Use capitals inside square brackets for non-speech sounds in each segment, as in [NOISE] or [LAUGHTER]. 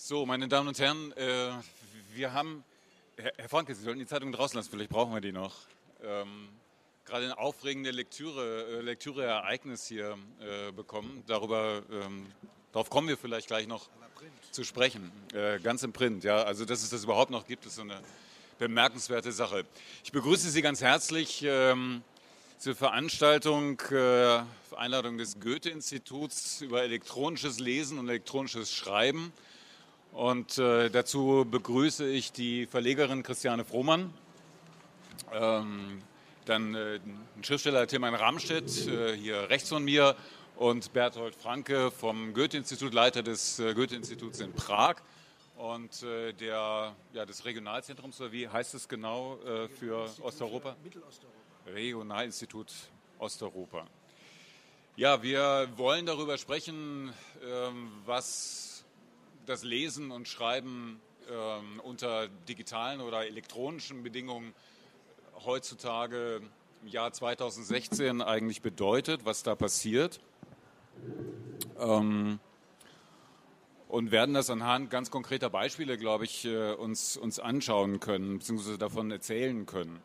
So, meine Damen und Herren, äh, wir haben, Herr, Herr Franke, Sie sollten die Zeitung draußen lassen, vielleicht brauchen wir die noch. Ähm, gerade ein aufregende Lektüre, äh, Lektüreereignis hier äh, bekommen. Darüber, ähm, darauf kommen wir vielleicht gleich noch zu sprechen. Äh, ganz im Print, ja. Also, dass es das überhaupt noch gibt, ist so eine bemerkenswerte Sache. Ich begrüße Sie ganz herzlich ähm, zur Veranstaltung äh, Einladung des Goethe-Instituts über elektronisches Lesen und elektronisches Schreiben. Und äh, dazu begrüße ich die Verlegerin Christiane Frohmann, ähm, dann äh, den Schriftsteller Tilman Ramstedt, äh, hier rechts von mir, und Berthold Franke vom Goethe-Institut, Leiter des äh, Goethe-Instituts in Prag und äh, der, ja, des Regionalzentrums, oder wie heißt es genau äh, für Osteuropa? Mittelosteuropa. Regionalinstitut Osteuropa. Ja, wir wollen darüber sprechen, ähm, was das Lesen und Schreiben ähm, unter digitalen oder elektronischen Bedingungen heutzutage im Jahr 2016 eigentlich bedeutet, was da passiert. Ähm, und werden das anhand ganz konkreter Beispiele, glaube ich, äh, uns, uns anschauen können, beziehungsweise davon erzählen können.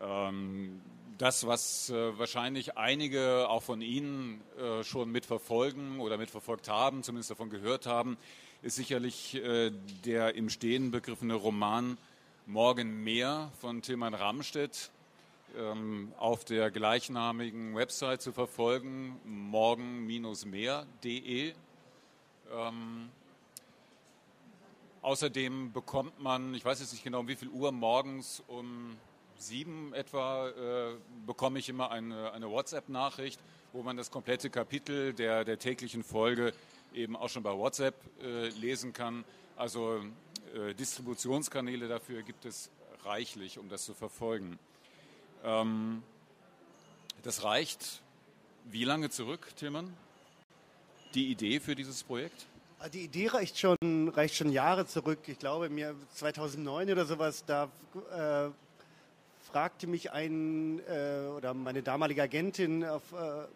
Ähm, das, was äh, wahrscheinlich einige auch von Ihnen äh, schon mitverfolgen oder mitverfolgt haben, zumindest davon gehört haben, ist sicherlich der im Stehen begriffene Roman Morgen mehr von Tilman Ramstedt ähm, auf der gleichnamigen Website zu verfolgen, morgen-mehr.de. Ähm, außerdem bekommt man, ich weiß jetzt nicht genau, um wie viel Uhr morgens um sieben etwa äh, bekomme ich immer eine, eine WhatsApp-Nachricht, wo man das komplette Kapitel der, der täglichen Folge eben auch schon bei WhatsApp äh, lesen kann. Also äh, Distributionskanäle dafür gibt es reichlich, um das zu verfolgen. Ähm, das reicht wie lange zurück, Tillmann? Die Idee für dieses Projekt? Ah, die Idee reicht schon, reicht schon Jahre zurück. Ich glaube, mir 2009 oder sowas, da äh, fragte mich ein äh, oder meine damalige Agentin auf, äh,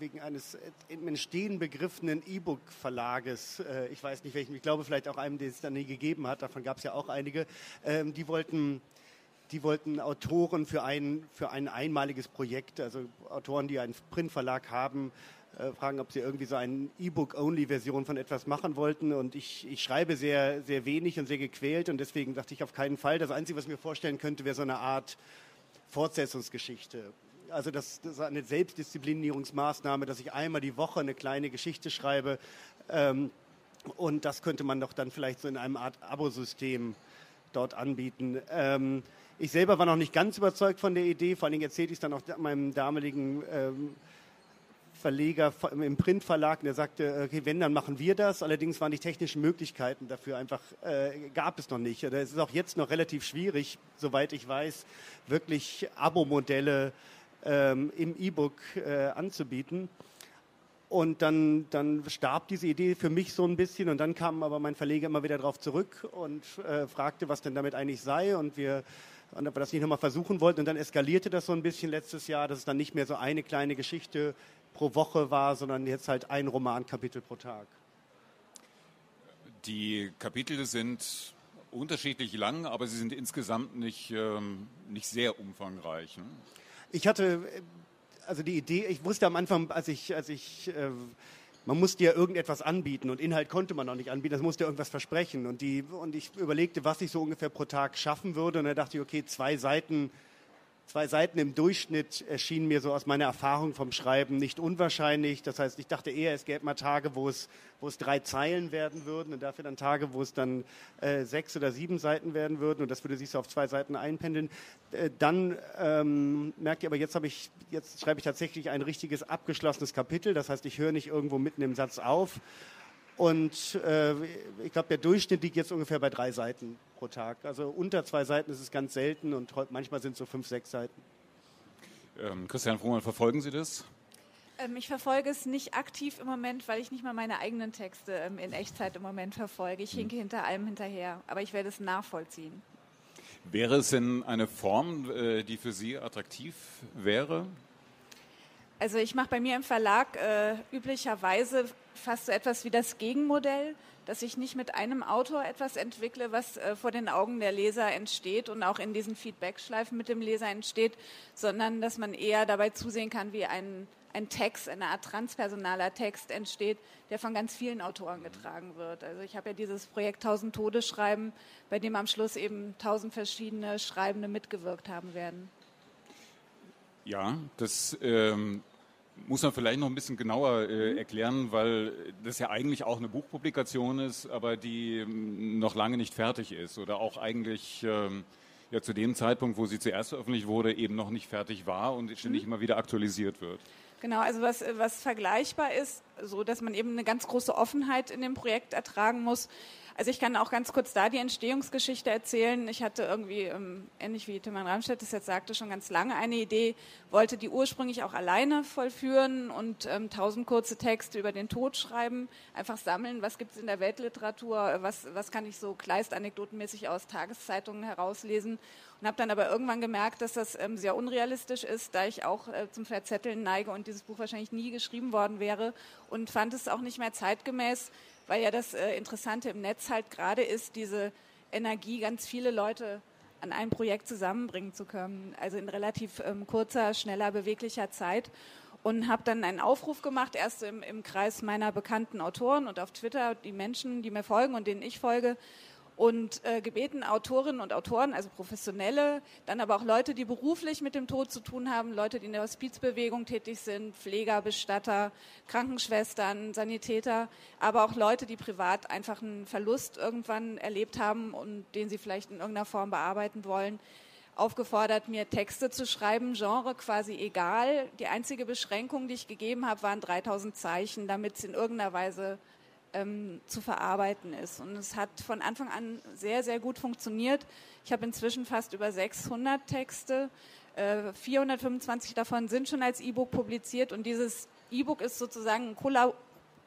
wegen eines im Entstehen begriffenen E-Book-Verlages, äh, ich weiß nicht welchen, ich glaube vielleicht auch einem, den es dann nie gegeben hat, davon gab es ja auch einige, ähm, die wollten die wollten Autoren für ein, für ein einmaliges Projekt, also Autoren, die einen Printverlag haben, äh, fragen, ob sie irgendwie so eine E-Book-Only-Version von etwas machen wollten. Und ich, ich schreibe sehr, sehr wenig und sehr gequält und deswegen dachte ich auf keinen Fall. Das Einzige, was ich mir vorstellen könnte, wäre so eine Art Fortsetzungsgeschichte. Also das, das ist eine Selbstdisziplinierungsmaßnahme, dass ich einmal die Woche eine kleine Geschichte schreibe. Ähm, und das könnte man doch dann vielleicht so in einem Art Abosystem dort anbieten. Ähm, ich selber war noch nicht ganz überzeugt von der Idee, vor allen Dingen erzählte ich es dann auch meinem damaligen ähm, Verleger im Printverlag, der sagte, okay, wenn, dann machen wir das. Allerdings waren die technischen Möglichkeiten dafür einfach, äh, gab es noch nicht. Oder es ist auch jetzt noch relativ schwierig, soweit ich weiß, wirklich Abo-Modelle ähm, im E-Book äh, anzubieten. Und dann, dann starb diese Idee für mich so ein bisschen und dann kam aber mein Verleger immer wieder darauf zurück und äh, fragte, was denn damit eigentlich sei und wir und ob wir das nicht nochmal versuchen wollten. Und dann eskalierte das so ein bisschen letztes Jahr, dass es dann nicht mehr so eine kleine Geschichte pro Woche war, sondern jetzt halt ein Romankapitel pro Tag. Die Kapitel sind unterschiedlich lang, aber sie sind insgesamt nicht, ähm, nicht sehr umfangreich. Ne? Ich hatte, also die Idee, ich wusste am Anfang, als ich, als ich äh, man musste ja irgendetwas anbieten und Inhalt konnte man noch nicht anbieten, das musste irgendwas versprechen. Und, die, und ich überlegte, was ich so ungefähr pro Tag schaffen würde. Und da dachte ich, okay, zwei Seiten Zwei Seiten im Durchschnitt erschienen mir so aus meiner Erfahrung vom Schreiben nicht unwahrscheinlich. Das heißt, ich dachte eher, es gäbe mal Tage, wo es, wo es drei Zeilen werden würden und dafür dann Tage, wo es dann äh, sechs oder sieben Seiten werden würden und das würde sich so auf zwei Seiten einpendeln. Äh, dann ähm, merkt ihr aber, jetzt, ich, jetzt schreibe ich tatsächlich ein richtiges abgeschlossenes Kapitel. Das heißt, ich höre nicht irgendwo mitten im Satz auf. Und äh, ich glaube, der Durchschnitt liegt jetzt ungefähr bei drei Seiten pro Tag. Also unter zwei Seiten ist es ganz selten und manchmal sind es so fünf, sechs Seiten. Ähm, Christian Frohmann, verfolgen Sie das? Ähm, ich verfolge es nicht aktiv im Moment, weil ich nicht mal meine eigenen Texte ähm, in Echtzeit im Moment verfolge. Ich hm. hinke hm. hinter allem hinterher, aber ich werde es nachvollziehen. Wäre es denn eine Form, äh, die für Sie attraktiv wäre? Also ich mache bei mir im Verlag äh, üblicherweise fast so etwas wie das Gegenmodell, dass ich nicht mit einem Autor etwas entwickle, was äh, vor den Augen der Leser entsteht und auch in diesen Feedbackschleifen mit dem Leser entsteht, sondern dass man eher dabei zusehen kann, wie ein, ein Text, eine Art transpersonaler Text entsteht, der von ganz vielen Autoren getragen wird. Also ich habe ja dieses Projekt 1000 Tode schreiben, bei dem am Schluss eben 1000 verschiedene Schreibende mitgewirkt haben werden. Ja, das ähm, muss man vielleicht noch ein bisschen genauer äh, erklären, weil das ja eigentlich auch eine Buchpublikation ist, aber die ähm, noch lange nicht fertig ist oder auch eigentlich ähm, ja zu dem Zeitpunkt, wo sie zuerst veröffentlicht wurde, eben noch nicht fertig war und ständig mhm. immer wieder aktualisiert wird. Genau, also was, was vergleichbar ist, so dass man eben eine ganz große Offenheit in dem Projekt ertragen muss, also ich kann auch ganz kurz da die Entstehungsgeschichte erzählen. Ich hatte irgendwie, ähm, ähnlich wie Timman Ramstedt es jetzt sagte, schon ganz lange eine Idee, wollte die ursprünglich auch alleine vollführen und ähm, tausend kurze Texte über den Tod schreiben, einfach sammeln, was gibt es in der Weltliteratur, was, was kann ich so kleistanekdotenmäßig aus Tageszeitungen herauslesen? Und habe dann aber irgendwann gemerkt, dass das ähm, sehr unrealistisch ist, da ich auch äh, zum Verzetteln neige und dieses Buch wahrscheinlich nie geschrieben worden wäre und fand es auch nicht mehr zeitgemäß, weil ja das äh, Interessante im Netz halt gerade ist, diese Energie, ganz viele Leute an einem Projekt zusammenbringen zu können, also in relativ ähm, kurzer, schneller, beweglicher Zeit. Und habe dann einen Aufruf gemacht, erst im, im Kreis meiner bekannten Autoren und auf Twitter, die Menschen, die mir folgen und denen ich folge, und äh, gebeten Autorinnen und Autoren, also Professionelle, dann aber auch Leute, die beruflich mit dem Tod zu tun haben, Leute, die in der Hospizbewegung tätig sind, Pfleger, Bestatter, Krankenschwestern, Sanitäter, aber auch Leute, die privat einfach einen Verlust irgendwann erlebt haben und den sie vielleicht in irgendeiner Form bearbeiten wollen, aufgefordert, mir Texte zu schreiben, Genre quasi egal. Die einzige Beschränkung, die ich gegeben habe, waren 3000 Zeichen, damit es in irgendeiner Weise ähm, zu verarbeiten ist. Und es hat von Anfang an sehr, sehr gut funktioniert. Ich habe inzwischen fast über 600 Texte. Äh, 425 davon sind schon als E-Book publiziert und dieses E-Book ist sozusagen ein kollab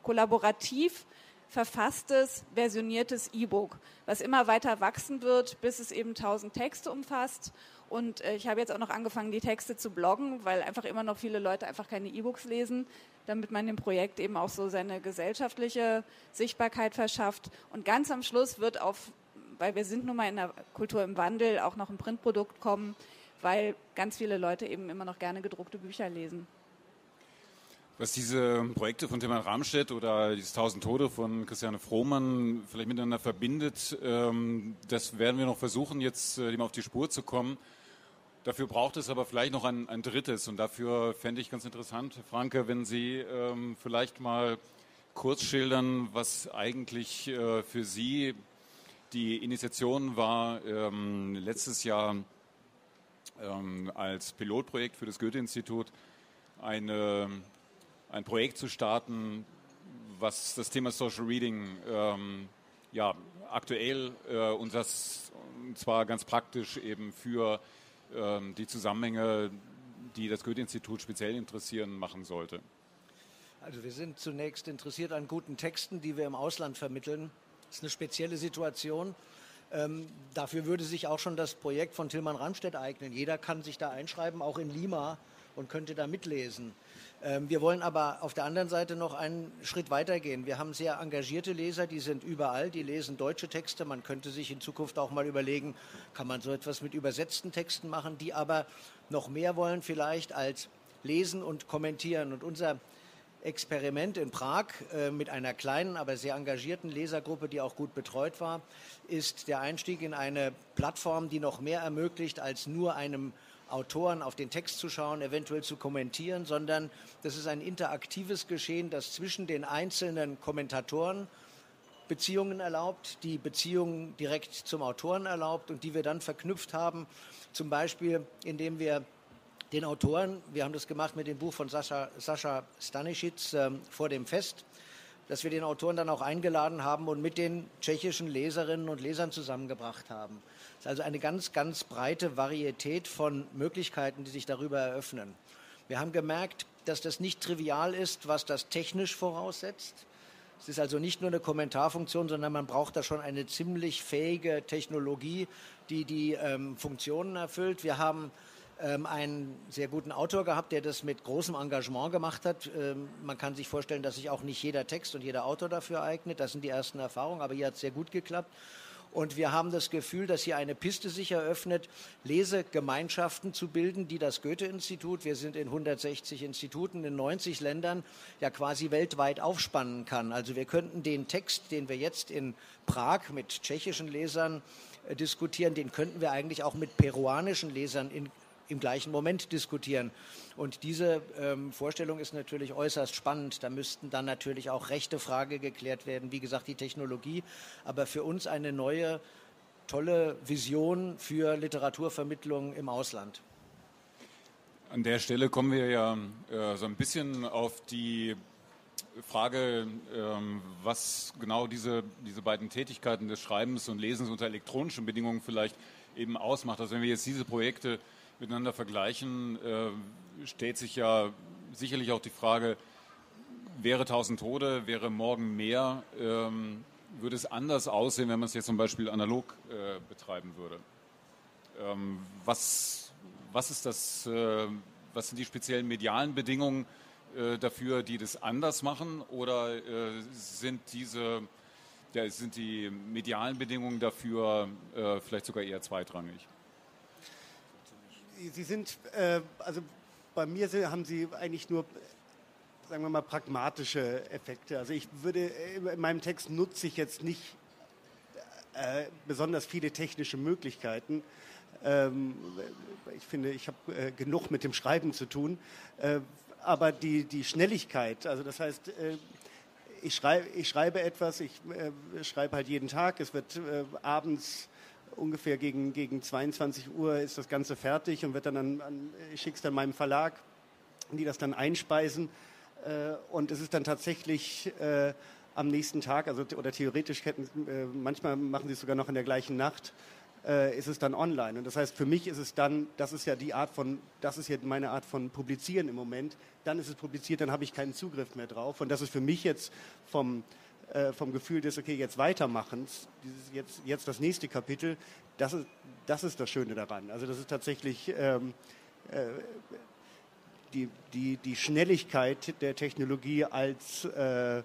kollaborativ verfasstes, versioniertes E-Book, was immer weiter wachsen wird, bis es eben 1000 Texte umfasst. Und äh, ich habe jetzt auch noch angefangen, die Texte zu bloggen, weil einfach immer noch viele Leute einfach keine E-Books lesen damit man dem Projekt eben auch so seine gesellschaftliche Sichtbarkeit verschafft. Und ganz am Schluss wird auf, weil wir sind nun mal in der Kultur im Wandel, auch noch ein Printprodukt kommen, weil ganz viele Leute eben immer noch gerne gedruckte Bücher lesen. Was diese Projekte von Tilman Ramstedt oder dieses Tausend Tode von Christiane Frohmann vielleicht miteinander verbindet, ähm, das werden wir noch versuchen, jetzt äh, dem auf die Spur zu kommen. Dafür braucht es aber vielleicht noch ein, ein drittes. Und dafür fände ich ganz interessant, Franke, wenn Sie ähm, vielleicht mal kurz schildern, was eigentlich äh, für Sie die Initiation war, ähm, letztes Jahr ähm, als Pilotprojekt für das Goethe-Institut eine, ein Projekt zu starten, was das Thema Social Reading ähm, ja, aktuell äh, und das und zwar ganz praktisch eben für die Zusammenhänge, die das Goethe-Institut speziell interessieren, machen sollte? Also wir sind zunächst interessiert an guten Texten, die wir im Ausland vermitteln. Das ist eine spezielle Situation. Ähm, dafür würde sich auch schon das Projekt von Tilman Ramstedt eignen. Jeder kann sich da einschreiben, auch in Lima, und könnte da mitlesen. Ähm, wir wollen aber auf der anderen Seite noch einen Schritt weiter gehen. Wir haben sehr engagierte Leser, die sind überall, die lesen deutsche Texte. Man könnte sich in Zukunft auch mal überlegen, kann man so etwas mit übersetzten Texten machen, die aber noch mehr wollen vielleicht als lesen und kommentieren. Und unser Experiment in Prag äh, mit einer kleinen, aber sehr engagierten Lesergruppe, die auch gut betreut war, ist der Einstieg in eine Plattform, die noch mehr ermöglicht als nur einem Autoren auf den Text zu schauen, eventuell zu kommentieren, sondern das ist ein interaktives Geschehen, das zwischen den einzelnen Kommentatoren Beziehungen erlaubt, die Beziehungen direkt zum Autoren erlaubt und die wir dann verknüpft haben, zum Beispiel indem wir den Autoren, wir haben das gemacht mit dem Buch von Sascha, Sascha Stanisic äh, vor dem Fest, dass wir den Autoren dann auch eingeladen haben und mit den tschechischen Leserinnen und Lesern zusammengebracht haben. Ist also eine ganz, ganz breite Varietät von Möglichkeiten, die sich darüber eröffnen. Wir haben gemerkt, dass das nicht trivial ist, was das technisch voraussetzt. Es ist also nicht nur eine Kommentarfunktion, sondern man braucht da schon eine ziemlich fähige Technologie, die die ähm, Funktionen erfüllt. Wir haben ähm, einen sehr guten Autor gehabt, der das mit großem Engagement gemacht hat. Ähm, man kann sich vorstellen, dass sich auch nicht jeder Text und jeder Autor dafür eignet. Das sind die ersten Erfahrungen, aber hier hat es sehr gut geklappt. Und wir haben das Gefühl, dass hier eine Piste sich eröffnet, Lesegemeinschaften zu bilden, die das Goethe-Institut, wir sind in 160 Instituten in 90 Ländern, ja quasi weltweit aufspannen kann. Also wir könnten den Text, den wir jetzt in Prag mit tschechischen Lesern äh, diskutieren, den könnten wir eigentlich auch mit peruanischen Lesern in im gleichen Moment diskutieren. Und diese ähm, Vorstellung ist natürlich äußerst spannend. Da müssten dann natürlich auch rechte Frage geklärt werden, wie gesagt, die Technologie, aber für uns eine neue, tolle Vision für Literaturvermittlung im Ausland. An der Stelle kommen wir ja äh, so ein bisschen auf die Frage, ähm, was genau diese, diese beiden Tätigkeiten des Schreibens und Lesens unter elektronischen Bedingungen vielleicht eben ausmacht. Also wenn wir jetzt diese Projekte miteinander vergleichen, äh, stellt sich ja sicherlich auch die Frage, wäre 1000 Tode, wäre morgen mehr, ähm, würde es anders aussehen, wenn man es jetzt zum Beispiel analog äh, betreiben würde? Ähm, was, was ist das, äh, was sind die speziellen medialen Bedingungen äh, dafür, die das anders machen oder äh, sind diese ja, sind die medialen Bedingungen dafür äh, vielleicht sogar eher zweitrangig? Sie sind, äh, also bei mir haben Sie eigentlich nur, sagen wir mal, pragmatische Effekte. Also ich würde, in meinem Text nutze ich jetzt nicht äh, besonders viele technische Möglichkeiten. Ähm, ich finde, ich habe äh, genug mit dem Schreiben zu tun. Äh, aber die, die Schnelligkeit, also das heißt, äh, ich, schrei ich schreibe etwas, ich äh, schreibe halt jeden Tag, es wird abends ungefähr gegen, gegen 22 Uhr ist das Ganze fertig und wird dann an, an ich schicke es dann meinem Verlag, die das dann einspeisen. Äh, und es ist dann tatsächlich äh, am nächsten Tag, also oder theoretisch hätten, äh, manchmal machen sie es sogar noch in der gleichen Nacht, äh, ist es dann online. Und das heißt, für mich ist es dann, das ist ja die Art von, das ist ja meine Art von Publizieren im Moment. Dann ist es publiziert, dann habe ich keinen Zugriff mehr drauf. Und das ist für mich jetzt vom äh, vom Gefühl des, okay, jetzt weitermachen, jetzt, jetzt das nächste Kapitel, das ist, das ist das Schöne daran. Also das ist tatsächlich ähm, äh, die, die, die Schnelligkeit der Technologie als, äh, äh,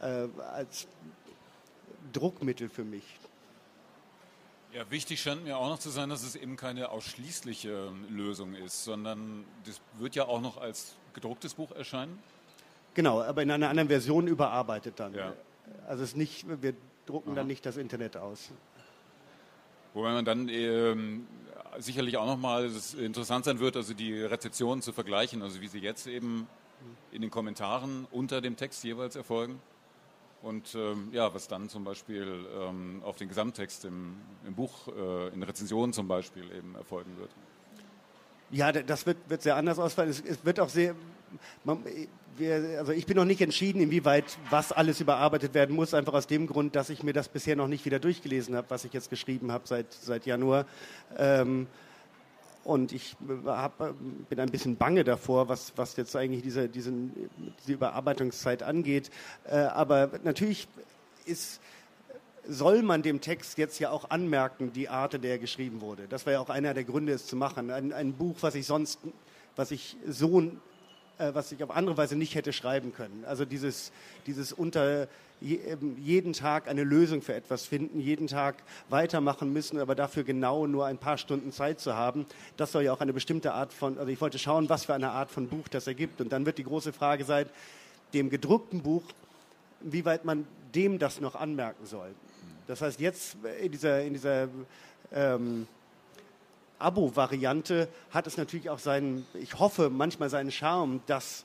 als Druckmittel für mich. Ja, wichtig scheint mir auch noch zu sein, dass es eben keine ausschließliche Lösung ist, sondern das wird ja auch noch als gedrucktes Buch erscheinen. Genau, aber in einer anderen Version überarbeitet dann. Ja. Also es nicht, wir drucken Aha. dann nicht das Internet aus. Wobei man dann ähm, sicherlich auch nochmal interessant sein wird, also die Rezeption zu vergleichen, also wie sie jetzt eben in den Kommentaren unter dem Text jeweils erfolgen und ähm, ja, was dann zum Beispiel ähm, auf den Gesamttext im, im Buch, äh, in Rezensionen zum Beispiel eben erfolgen wird. Ja, das wird, wird sehr anders ausfallen. Es, es wird auch sehr, man, wir, also ich bin noch nicht entschieden, inwieweit was alles überarbeitet werden muss, einfach aus dem Grund, dass ich mir das bisher noch nicht wieder durchgelesen habe, was ich jetzt geschrieben habe seit, seit Januar. Ähm, und ich hab, bin ein bisschen bange davor, was, was jetzt eigentlich diese, diesen, diese Überarbeitungszeit angeht. Äh, aber natürlich ist, soll man dem Text jetzt ja auch anmerken, die Art, in der er geschrieben wurde. Das war ja auch einer der Gründe, es zu machen. Ein, ein Buch, was ich sonst, was ich so äh, was ich auf andere Weise nicht hätte schreiben können. Also dieses, dieses unter jeden Tag eine Lösung für etwas finden, jeden Tag weitermachen müssen, aber dafür genau nur ein paar Stunden Zeit zu haben. Das soll ja auch eine bestimmte Art von, also ich wollte schauen, was für eine Art von Buch das ergibt. Und dann wird die große Frage sein, dem gedruckten Buch, wie weit man dem das noch anmerken soll. Das heißt, jetzt in dieser, in dieser ähm, Abo-Variante hat es natürlich auch seinen, ich hoffe, manchmal seinen Charme, dass,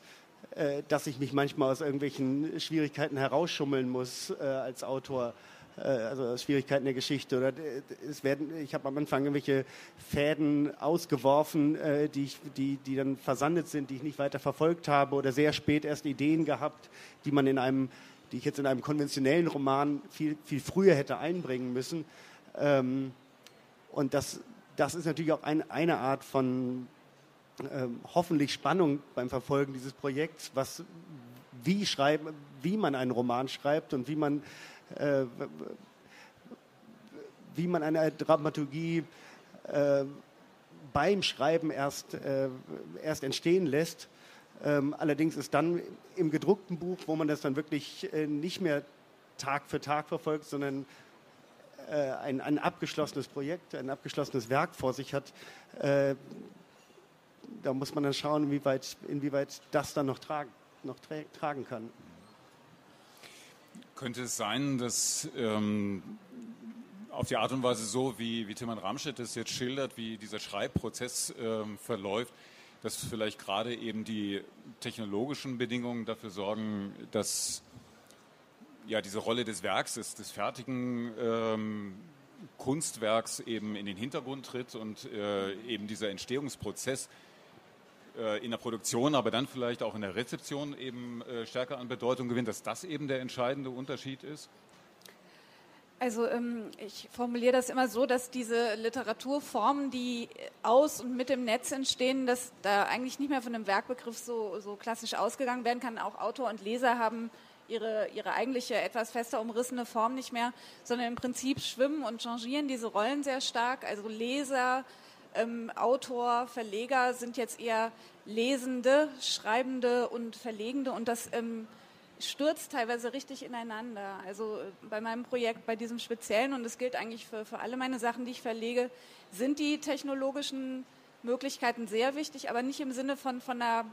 äh, dass ich mich manchmal aus irgendwelchen Schwierigkeiten herausschummeln muss äh, als Autor äh, also Schwierigkeiten der Geschichte oder äh, es werden ich habe am Anfang irgendwelche Fäden ausgeworfen, äh, die, ich, die, die dann versandet sind, die ich nicht weiter verfolgt habe oder sehr spät erst Ideen gehabt, die man in einem die ich jetzt in einem konventionellen Roman viel, viel früher hätte einbringen müssen. Ähm, und das, das ist natürlich auch ein, eine Art von ähm, hoffentlich Spannung beim Verfolgen dieses Projekts, was, wie, schreiben, wie man einen Roman schreibt und wie man, äh, wie man eine Dramaturgie äh, beim Schreiben erst, äh, erst entstehen lässt. Ähm, allerdings ist dann im gedruckten Buch, wo man das dann wirklich äh, nicht mehr Tag für Tag verfolgt, sondern ein, ein abgeschlossenes Projekt, ein abgeschlossenes Werk vor sich hat, äh, da muss man dann schauen, inwieweit, inwieweit das dann noch, tra noch tra tragen kann. Könnte es sein, dass ähm, auf die Art und Weise so, wie, wie Tilman Ramstedt es jetzt schildert, wie dieser Schreibprozess ähm, verläuft, dass vielleicht gerade eben die technologischen Bedingungen dafür sorgen, dass ja diese Rolle des Werks, des, des fertigen ähm, Kunstwerks eben in den Hintergrund tritt und äh, eben dieser Entstehungsprozess äh, in der Produktion, aber dann vielleicht auch in der Rezeption eben äh, stärker an Bedeutung gewinnt, dass das eben der entscheidende Unterschied ist? Also ähm, ich formuliere das immer so, dass diese Literaturformen, die aus und mit dem Netz entstehen, dass da eigentlich nicht mehr von einem Werkbegriff so, so klassisch ausgegangen werden kann. Auch Autor und Leser haben ihre, ihre eigentliche etwas fester umrissene Form nicht mehr, sondern im Prinzip schwimmen und changieren diese Rollen sehr stark. Also Leser, ähm, Autor, Verleger sind jetzt eher Lesende, Schreibende und Verlegende und das ähm, stürzt teilweise richtig ineinander. Also äh, bei meinem Projekt, bei diesem speziellen, und das gilt eigentlich für, für alle meine Sachen, die ich verlege, sind die technologischen Möglichkeiten sehr wichtig, aber nicht im Sinne von, von einer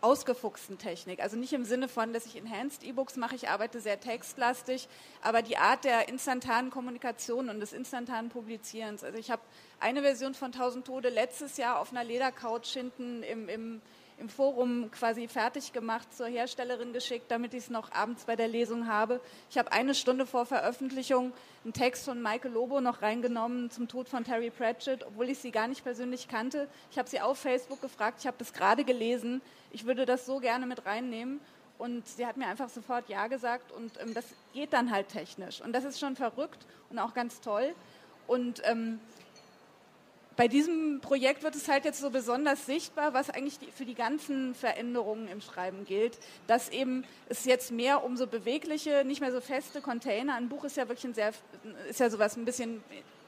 ausgefuchsten Technik. Also nicht im Sinne von, dass ich Enhanced E-Books mache, ich arbeite sehr textlastig, aber die Art der instantanen Kommunikation und des instantanen Publizierens. Also ich habe eine Version von 1000 Tode letztes Jahr auf einer Ledercouch hinten im, im im Forum quasi fertig gemacht, zur Herstellerin geschickt, damit ich es noch abends bei der Lesung habe. Ich habe eine Stunde vor Veröffentlichung einen Text von Michael Lobo noch reingenommen zum Tod von Terry Pratchett, obwohl ich sie gar nicht persönlich kannte. Ich habe sie auf Facebook gefragt, ich habe das gerade gelesen, ich würde das so gerne mit reinnehmen. Und sie hat mir einfach sofort Ja gesagt und ähm, das geht dann halt technisch. Und das ist schon verrückt und auch ganz toll. Und ähm, bei diesem Projekt wird es halt jetzt so besonders sichtbar, was eigentlich die, für die ganzen Veränderungen im Schreiben gilt, dass eben es jetzt mehr um so bewegliche, nicht mehr so feste Container. Ein Buch ist ja wirklich ein sehr, ist ja sowas ein bisschen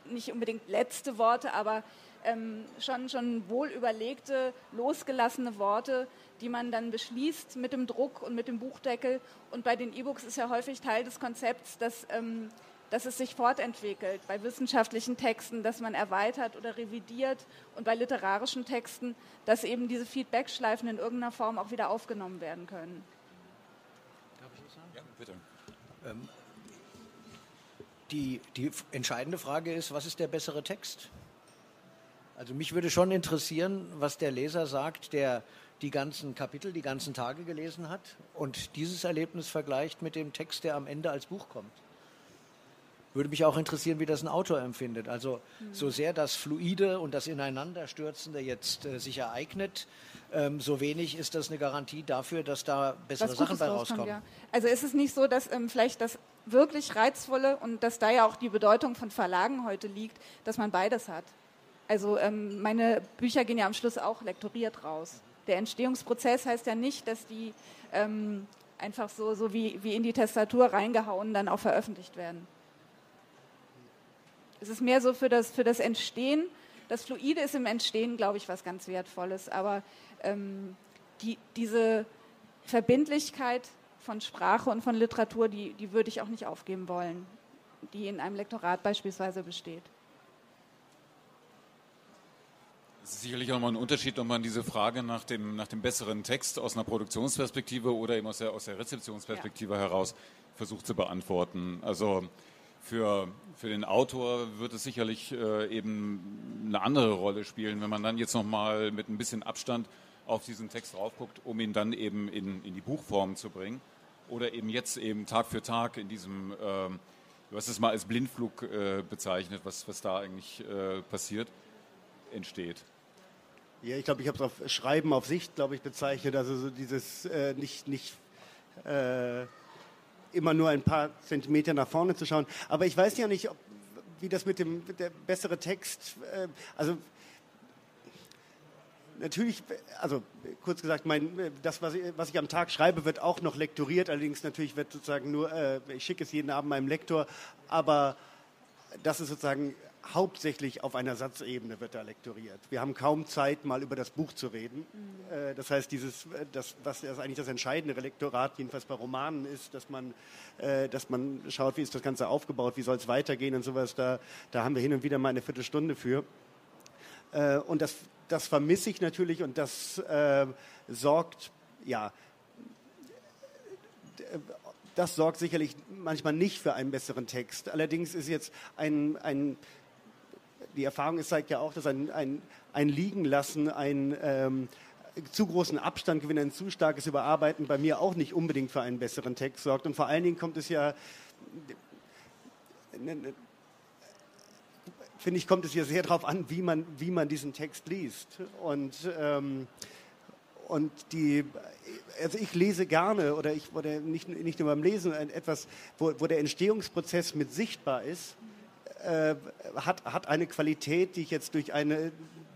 nicht unbedingt letzte Worte, aber ähm, schon schon wohl überlegte, losgelassene Worte, die man dann beschließt mit dem Druck und mit dem Buchdeckel. Und bei den E-Books ist ja häufig Teil des Konzepts, dass ähm, dass es sich fortentwickelt, bei wissenschaftlichen Texten, dass man erweitert oder revidiert und bei literarischen Texten, dass eben diese Feedbackschleifen in irgendeiner Form auch wieder aufgenommen werden können. Darf ich das sagen? Ja, bitte. Ähm, die, die entscheidende Frage ist, was ist der bessere Text? Also mich würde schon interessieren, was der Leser sagt, der die ganzen Kapitel, die ganzen Tage gelesen hat und dieses Erlebnis vergleicht mit dem Text, der am Ende als Buch kommt. Würde mich auch interessieren, wie das ein Autor empfindet. Also mhm. so sehr das Fluide und das Ineinanderstürzende jetzt äh, sich ereignet, ähm, so wenig ist das eine Garantie dafür, dass da bessere Sachen bei rauskommen. Ja. Also ist es nicht so, dass ähm, vielleicht das wirklich Reizvolle und dass da ja auch die Bedeutung von Verlagen heute liegt, dass man beides hat. Also ähm, meine Bücher gehen ja am Schluss auch lektoriert raus. Der Entstehungsprozess heißt ja nicht, dass die ähm, einfach so, so wie, wie in die Tastatur reingehauen dann auch veröffentlicht werden. Es ist mehr so für das, für das Entstehen. Das Fluide ist im Entstehen, glaube ich, was ganz Wertvolles. Aber ähm, die, diese Verbindlichkeit von Sprache und von Literatur, die, die würde ich auch nicht aufgeben wollen, die in einem Lektorat beispielsweise besteht. Es ist sicherlich auch nochmal ein Unterschied, ob man diese Frage nach dem, nach dem besseren Text aus einer Produktionsperspektive oder eben aus der, aus der Rezeptionsperspektive ja. heraus versucht zu beantworten. Also für, für den Autor wird es sicherlich äh, eben eine andere Rolle spielen, wenn man dann jetzt nochmal mit ein bisschen Abstand auf diesen Text drauf guckt, um ihn dann eben in, in die Buchform zu bringen. Oder eben jetzt eben Tag für Tag in diesem, äh, du hast es mal als Blindflug äh, bezeichnet, was, was da eigentlich äh, passiert, entsteht. Ja, ich glaube, ich habe es auf Schreiben auf Sicht, glaube ich, bezeichnet. Also so dieses äh, nicht, nicht äh, immer nur ein paar Zentimeter nach vorne zu schauen. Aber ich weiß ja nicht, ob, wie das mit dem der bessere Text, äh, also natürlich, also kurz gesagt, mein, das, was ich, was ich, am Tag schreibe, wird auch noch lektoriert. Allerdings natürlich wird sozusagen nur, äh, ich schicke es jeden Abend meinem Lektor, aber das ist sozusagen hauptsächlich auf einer Satzebene wird da lektoriert. Wir haben kaum Zeit, mal über das Buch zu reden. Mhm. Äh, das heißt, dieses, äh, das, was das eigentlich das entscheidende Lektorat, jedenfalls bei Romanen, ist, dass man, äh, dass man schaut, wie ist das Ganze aufgebaut, wie soll es weitergehen und sowas. Da, da haben wir hin und wieder mal eine Viertelstunde für. Und das, das vermisse ich natürlich und das äh, sorgt, ja, das sorgt sicherlich manchmal nicht für einen besseren Text. Allerdings ist jetzt ein, ein die Erfahrung zeigt ja auch, dass ein, ein, ein Liegenlassen, ein ähm, zu großen Abstand gewinnen, ein zu starkes Überarbeiten bei mir auch nicht unbedingt für einen besseren Text sorgt. Und vor allen Dingen kommt es ja, finde ich, kommt es ja sehr darauf an, wie man, wie man diesen Text liest. Und, ähm, und die, also ich lese gerne, oder ich, oder nicht, nicht nur beim Lesen, etwas, wo, wo der Entstehungsprozess mit sichtbar ist äh, hat, hat eine Qualität, die ich jetzt durch eine,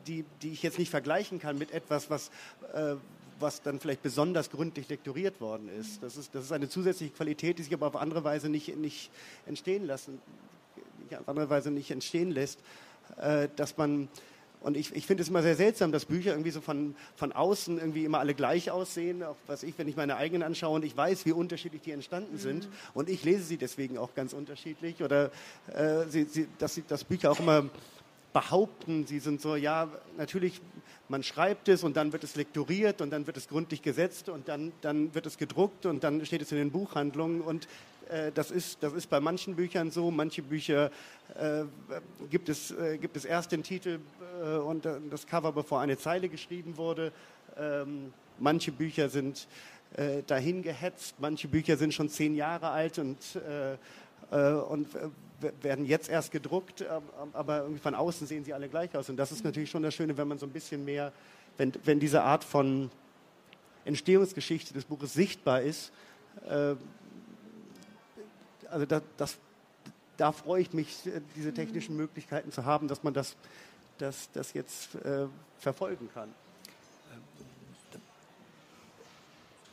die, die ich jetzt nicht vergleichen kann mit etwas, was, äh, was dann vielleicht besonders gründlich lektoriert worden ist. Das ist, das ist eine zusätzliche Qualität, die sich aber auf andere Weise nicht, nicht entstehen lassen, auf andere Weise nicht entstehen lässt, äh, dass man und ich, ich finde es immer sehr seltsam, dass Bücher irgendwie so von, von außen irgendwie immer alle gleich aussehen. Auch was ich, wenn ich meine eigenen anschaue und ich weiß, wie unterschiedlich die entstanden mhm. sind. Und ich lese sie deswegen auch ganz unterschiedlich. Oder äh, sie, sie, dass, sie, dass Bücher auch immer behaupten, sie sind so, ja, natürlich, man schreibt es und dann wird es lektoriert und dann wird es gründlich gesetzt und dann, dann wird es gedruckt und dann steht es in den Buchhandlungen und äh, das, ist, das ist bei manchen Büchern so, manche Bücher äh, gibt, es, äh, gibt es erst den Titel äh, und das Cover, bevor eine Zeile geschrieben wurde. Ähm, manche Bücher sind äh, dahin gehetzt, manche Bücher sind schon zehn Jahre alt und äh, und werden jetzt erst gedruckt, aber von außen sehen sie alle gleich aus. Und das ist natürlich schon das Schöne, wenn man so ein bisschen mehr, wenn, wenn diese Art von Entstehungsgeschichte des Buches sichtbar ist. Äh, also das, das, da freue ich mich, diese technischen Möglichkeiten zu haben, dass man das, das, das jetzt äh, verfolgen kann.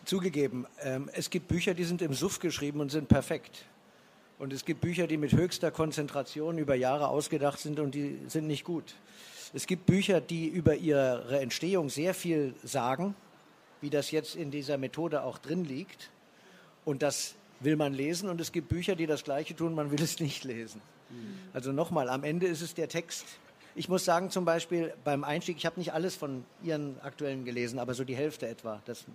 Zugegeben, ähm, es gibt Bücher, die sind im Suff geschrieben und sind perfekt. Und es gibt Bücher, die mit höchster Konzentration über Jahre ausgedacht sind und die sind nicht gut. Es gibt Bücher, die über ihre Entstehung sehr viel sagen, wie das jetzt in dieser Methode auch drin liegt. Und das will man lesen. Und es gibt Bücher, die das Gleiche tun, man will es nicht lesen. Also nochmal, am Ende ist es der Text, ich muss sagen, zum Beispiel beim Einstieg, ich habe nicht alles von Ihren aktuellen gelesen, aber so die Hälfte etwa. Das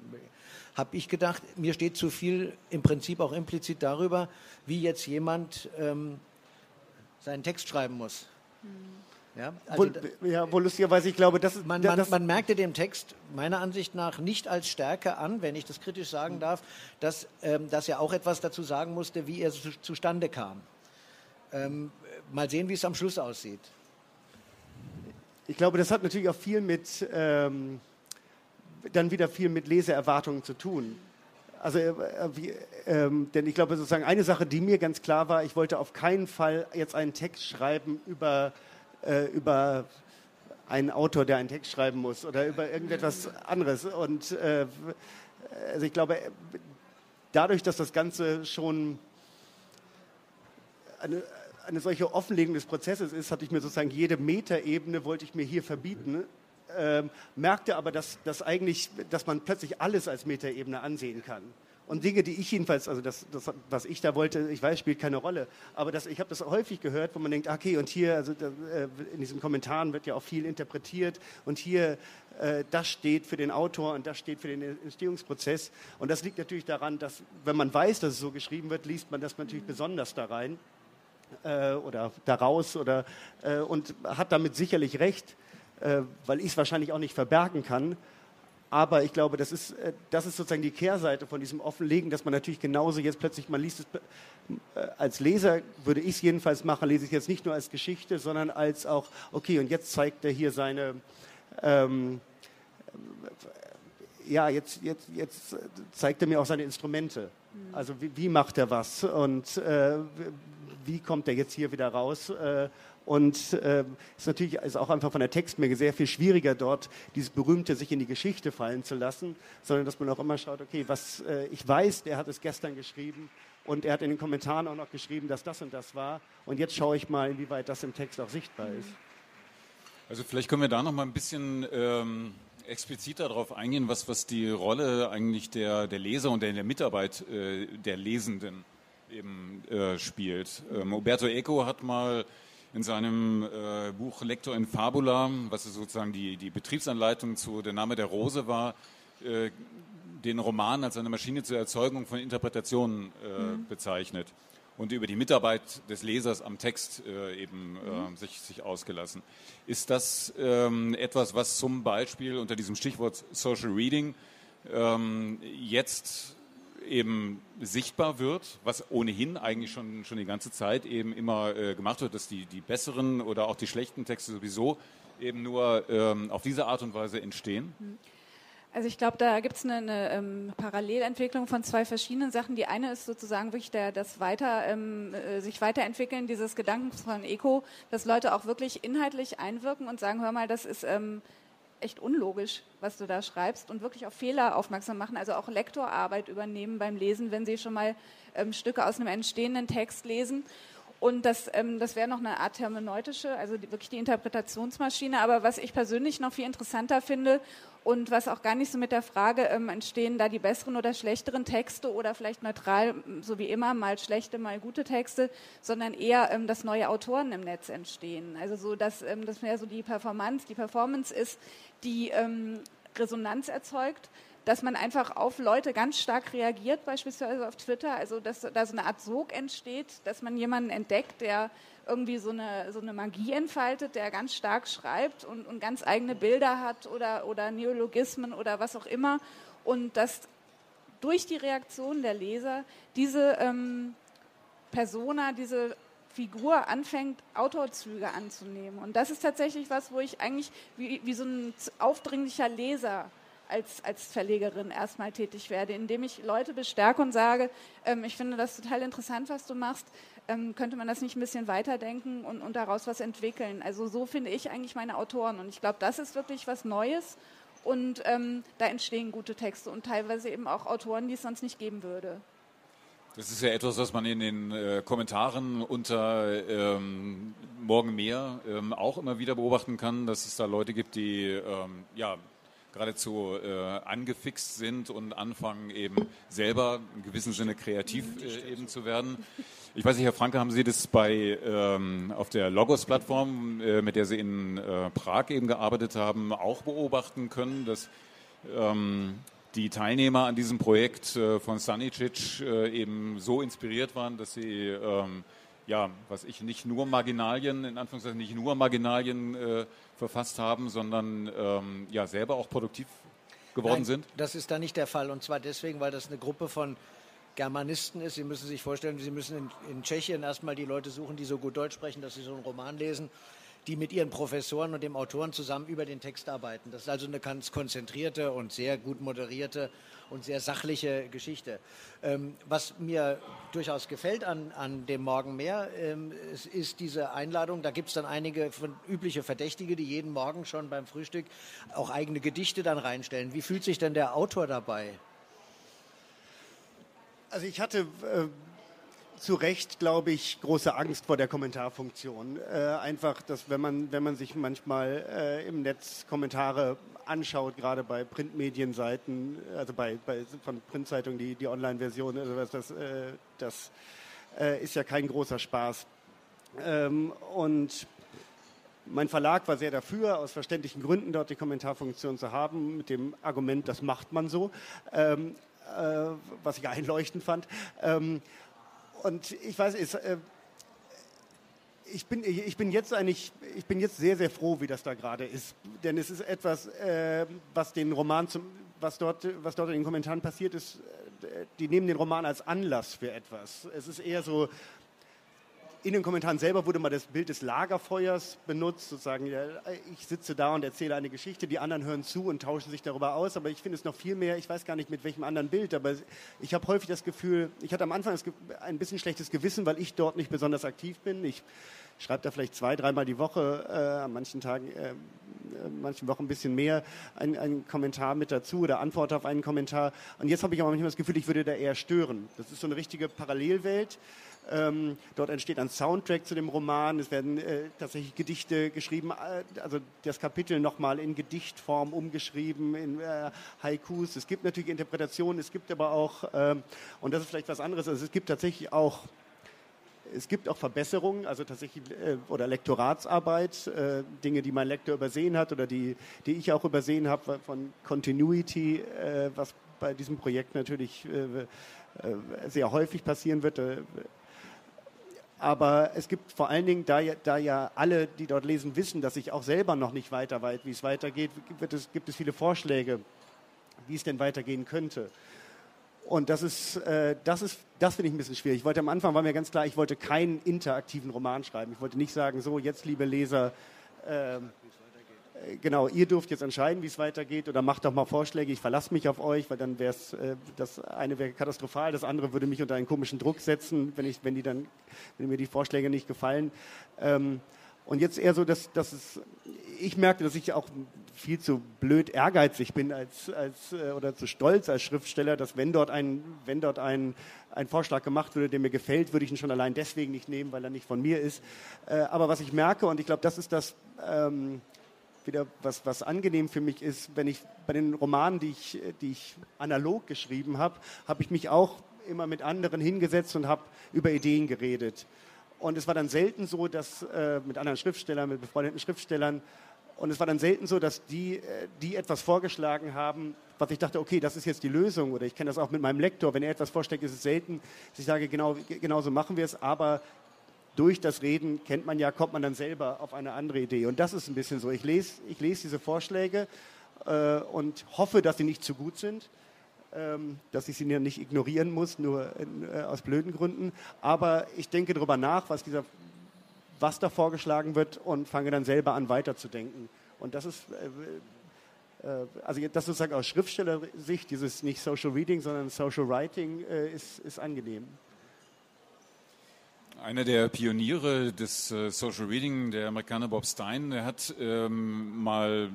habe ich gedacht, mir steht zu viel im Prinzip auch implizit darüber, wie jetzt jemand ähm, seinen Text schreiben muss. Mhm. Ja, also wo, ja, wo lustigerweise, ich glaube, das ist. Man, man, man, merkte dem Text meiner Ansicht nach nicht als Stärke an, wenn ich das kritisch sagen darf, dass, ähm, dass er auch etwas dazu sagen musste, wie er zu, zustande kam. Ähm, mal sehen, wie es am Schluss aussieht. Ich glaube, das hat natürlich auch viel mit, ähm, dann wieder viel mit Leseerwartungen zu tun. Also, äh, wie, ähm, denn ich glaube, sozusagen eine Sache, die mir ganz klar war, ich wollte auf keinen Fall jetzt einen Text schreiben über, äh, über einen Autor, der einen Text schreiben muss oder über irgendetwas anderes. Und äh, also ich glaube, dadurch, dass das Ganze schon eine, eine solche Offenlegung des Prozesses ist, hatte ich mir sozusagen jede Metaebene wollte ich mir hier verbieten. Ähm, merkte aber, dass, dass eigentlich, dass man plötzlich alles als Metaebene ansehen kann. Und Dinge, die ich jedenfalls, also das, das, was ich da wollte, ich weiß, spielt keine Rolle. Aber das, ich habe das häufig gehört, wo man denkt, okay, und hier, also da, äh, in diesen Kommentaren wird ja auch viel interpretiert und hier, äh, das steht für den Autor und das steht für den Entstehungsprozess. Und das liegt natürlich daran, dass, wenn man weiß, dass es so geschrieben wird, liest man das natürlich besonders da rein äh, oder daraus oder, äh, und hat damit sicherlich recht, äh, weil ich es wahrscheinlich auch nicht verbergen kann. Aber ich glaube, das ist, äh, das ist sozusagen die Kehrseite von diesem Offenlegen, dass man natürlich genauso jetzt plötzlich, man liest es äh, als Leser, würde ich es jedenfalls machen, lese ich es jetzt nicht nur als Geschichte, sondern als auch, okay, und jetzt zeigt er hier seine, ähm, ja, jetzt, jetzt, jetzt zeigt er mir auch seine Instrumente. Mhm. Also wie, wie macht er was und äh, wie kommt er jetzt hier wieder raus? Äh, und äh, ist natürlich ist auch einfach von der Textmenge sehr viel schwieriger dort, dieses berühmte sich in die Geschichte fallen zu lassen, sondern dass man auch immer schaut, okay, was äh, ich weiß, der hat es gestern geschrieben und er hat in den Kommentaren auch noch geschrieben, dass das und das war. Und jetzt schaue ich mal, inwieweit das im Text auch sichtbar ist. Also vielleicht können wir da noch mal ein bisschen ähm, expliziter darauf eingehen, was, was die Rolle eigentlich der, der Leser und der, der Mitarbeit äh, der Lesenden eben äh, spielt. Ähm, Umberto Eco hat mal in seinem äh, Buch Lector in Fabula, was sozusagen die, die Betriebsanleitung zu Der Name der Rose war, äh, den Roman als eine Maschine zur Erzeugung von Interpretationen äh, mhm. bezeichnet und über die Mitarbeit des Lesers am Text äh, eben äh, mhm. sich, sich ausgelassen. Ist das ähm, etwas, was zum Beispiel unter diesem Stichwort Social Reading ähm, jetzt eben sichtbar wird, was ohnehin eigentlich schon, schon die ganze Zeit eben immer äh, gemacht wird, dass die, die besseren oder auch die schlechten Texte sowieso eben nur ähm, auf diese Art und Weise entstehen? Mhm. Also ich glaube, da gibt es eine, eine ähm, Parallelentwicklung von zwei verschiedenen Sachen. Die eine ist sozusagen wirklich der, das weiter, ähm, äh, sich weiterentwickeln dieses Gedankens von Eco, dass Leute auch wirklich inhaltlich einwirken und sagen, hör mal, das ist ähm, echt unlogisch, was du da schreibst und wirklich auf Fehler aufmerksam machen, also auch Lektorarbeit übernehmen beim Lesen, wenn sie schon mal ähm, Stücke aus einem entstehenden Text lesen. Und das, ähm, das wäre noch eine Art hermeneutische, also die, wirklich die Interpretationsmaschine. Aber was ich persönlich noch viel interessanter finde und was auch gar nicht so mit der Frage ähm, entstehen, da die besseren oder schlechteren Texte oder vielleicht neutral, so wie immer, mal schlechte, mal gute Texte, sondern eher, ähm, dass neue Autoren im Netz entstehen. Also so, dass ähm, das mehr so die Performance, die Performance ist, die ähm, Resonanz erzeugt dass man einfach auf Leute ganz stark reagiert, beispielsweise auf Twitter, also dass da so eine Art Sog entsteht, dass man jemanden entdeckt, der irgendwie so eine, so eine Magie entfaltet, der ganz stark schreibt und, und ganz eigene Bilder hat oder, oder Neologismen oder was auch immer und dass durch die Reaktion der Leser diese ähm, Persona, diese Figur anfängt, Autorzüge anzunehmen. Und das ist tatsächlich was, wo ich eigentlich wie, wie so ein aufdringlicher Leser als, als Verlegerin erstmal tätig werde, indem ich Leute bestärke und sage, ähm, ich finde das total interessant, was du machst, ähm, könnte man das nicht ein bisschen weiterdenken und, und daraus was entwickeln. Also so finde ich eigentlich meine Autoren und ich glaube, das ist wirklich was Neues und ähm, da entstehen gute Texte und teilweise eben auch Autoren, die es sonst nicht geben würde. Das ist ja etwas, was man in den äh, Kommentaren unter ähm, Morgen mehr ähm, auch immer wieder beobachten kann, dass es da Leute gibt, die ähm, ja, geradezu äh, angefixt sind und anfangen eben selber in gewissem Sinne kreativ äh, eben zu werden. Ich weiß nicht, Herr Franke, haben Sie das bei ähm, auf der Logos-Plattform, äh, mit der Sie in äh, Prag eben gearbeitet haben, auch beobachten können, dass ähm, die Teilnehmer an diesem Projekt äh, von Stanicic äh, eben so inspiriert waren, dass sie ähm, ja, was ich nicht nur Marginalien, in Anführungszeichen nicht nur Marginalien äh, verfasst haben, sondern ähm, ja selber auch produktiv geworden Nein, sind? Das ist da nicht der Fall und zwar deswegen, weil das eine Gruppe von Germanisten ist. Sie müssen sich vorstellen, Sie müssen in, in Tschechien erstmal die Leute suchen, die so gut Deutsch sprechen, dass sie so einen Roman lesen die mit ihren Professoren und dem Autoren zusammen über den Text arbeiten. Das ist also eine ganz konzentrierte und sehr gut moderierte und sehr sachliche Geschichte. Ähm, was mir durchaus gefällt an, an dem Morgen mehr, ähm, ist, ist diese Einladung. Da gibt es dann einige von, übliche Verdächtige, die jeden Morgen schon beim Frühstück auch eigene Gedichte dann reinstellen. Wie fühlt sich denn der Autor dabei? Also ich hatte äh, zu Recht, glaube ich, große Angst vor der Kommentarfunktion. Äh, einfach, dass wenn man, wenn man sich manchmal äh, im Netz Kommentare anschaut, gerade bei Printmedienseiten, also bei, bei von Printzeitungen, die, die Online-Version, also das, das, äh, das äh, ist ja kein großer Spaß. Ähm, und mein Verlag war sehr dafür, aus verständlichen Gründen dort die Kommentarfunktion zu haben, mit dem Argument, das macht man so, ähm, äh, was ich einleuchtend fand. Ähm, und ich weiß, es, äh, ich, bin, ich, bin jetzt eigentlich, ich bin jetzt sehr, sehr froh, wie das da gerade ist. Denn es ist etwas, äh, was den Roman, zum, was, dort, was dort in den Kommentaren passiert ist, äh, die nehmen den Roman als Anlass für etwas. Es ist eher so, in den Kommentaren selber wurde mal das Bild des Lagerfeuers benutzt, sozusagen, ich sitze da und erzähle eine Geschichte, die anderen hören zu und tauschen sich darüber aus, aber ich finde es noch viel mehr, ich weiß gar nicht mit welchem anderen Bild, aber ich habe häufig das Gefühl, ich hatte am Anfang ein bisschen schlechtes Gewissen, weil ich dort nicht besonders aktiv bin. Ich schreibe da vielleicht zwei, dreimal die Woche, äh, an manchen Tagen, äh, manchen Wochen ein bisschen mehr, einen Kommentar mit dazu oder antworte auf einen Kommentar. Und jetzt habe ich aber manchmal das Gefühl, ich würde da eher stören. Das ist so eine richtige Parallelwelt. Ähm, dort entsteht ein Soundtrack zu dem Roman. Es werden äh, tatsächlich Gedichte geschrieben, äh, also das Kapitel nochmal in Gedichtform umgeschrieben, in äh, Haikus. Es gibt natürlich Interpretationen, es gibt aber auch, ähm, und das ist vielleicht was anderes, also es gibt tatsächlich auch es gibt auch Verbesserungen, also tatsächlich äh, oder Lektoratsarbeit, äh, Dinge, die mein Lektor übersehen hat oder die, die ich auch übersehen habe von Continuity, was bei diesem Projekt natürlich sehr häufig passieren wird. Aber es gibt vor allen Dingen, da ja, da ja, alle, die dort lesen, wissen, dass ich auch selber noch nicht weiter weiß, wie es weitergeht, es, gibt es viele Vorschläge, wie es denn weitergehen könnte. Und das ist, äh, das ist, das finde ich ein bisschen schwierig. Ich wollte am Anfang war mir ganz klar, ich wollte keinen interaktiven Roman schreiben. Ich wollte nicht sagen, so jetzt liebe Leser, äh, genau, ihr dürft jetzt entscheiden, wie es weitergeht oder macht doch mal Vorschläge, ich verlasse mich auf euch, weil dann wäre es, äh, das eine wäre katastrophal, das andere würde mich unter einen komischen Druck setzen, wenn, ich, wenn, die dann, wenn mir die Vorschläge nicht gefallen. Ähm, und jetzt eher so, dass, dass es, ich merke, dass ich auch viel zu blöd ehrgeizig bin als, als, äh, oder zu stolz als Schriftsteller, dass wenn dort, ein, wenn dort ein, ein Vorschlag gemacht würde, der mir gefällt, würde ich ihn schon allein deswegen nicht nehmen, weil er nicht von mir ist. Äh, aber was ich merke, und ich glaube, das ist das, ähm, wieder was, was angenehm für mich ist, wenn ich bei den Romanen, die ich, die ich analog geschrieben habe, habe ich mich auch immer mit anderen hingesetzt und habe über Ideen geredet. Und es war dann selten so, dass äh, mit anderen Schriftstellern, mit befreundeten Schriftstellern, und es war dann selten so, dass die, äh, die etwas vorgeschlagen haben, was ich dachte, okay, das ist jetzt die Lösung. Oder ich kenne das auch mit meinem Lektor. Wenn er etwas vorschlägt, ist es selten, dass ich sage, genau, genau so machen wir es. Aber durch das Reden kennt man ja, kommt man dann selber auf eine andere Idee. Und das ist ein bisschen so. Ich lese, ich lese diese Vorschläge äh, und hoffe, dass sie nicht zu gut sind, ähm, dass ich sie nicht ignorieren muss, nur äh, aus blöden Gründen. Aber ich denke darüber nach, was, dieser, was da vorgeschlagen wird und fange dann selber an weiterzudenken. Und das ist, äh, äh also das sozusagen aus Schriftstellersicht, dieses nicht Social Reading, sondern Social Writing, äh, ist, ist angenehm. Einer der Pioniere des äh, Social Reading, der Amerikaner Bob Stein, der hat ähm, mal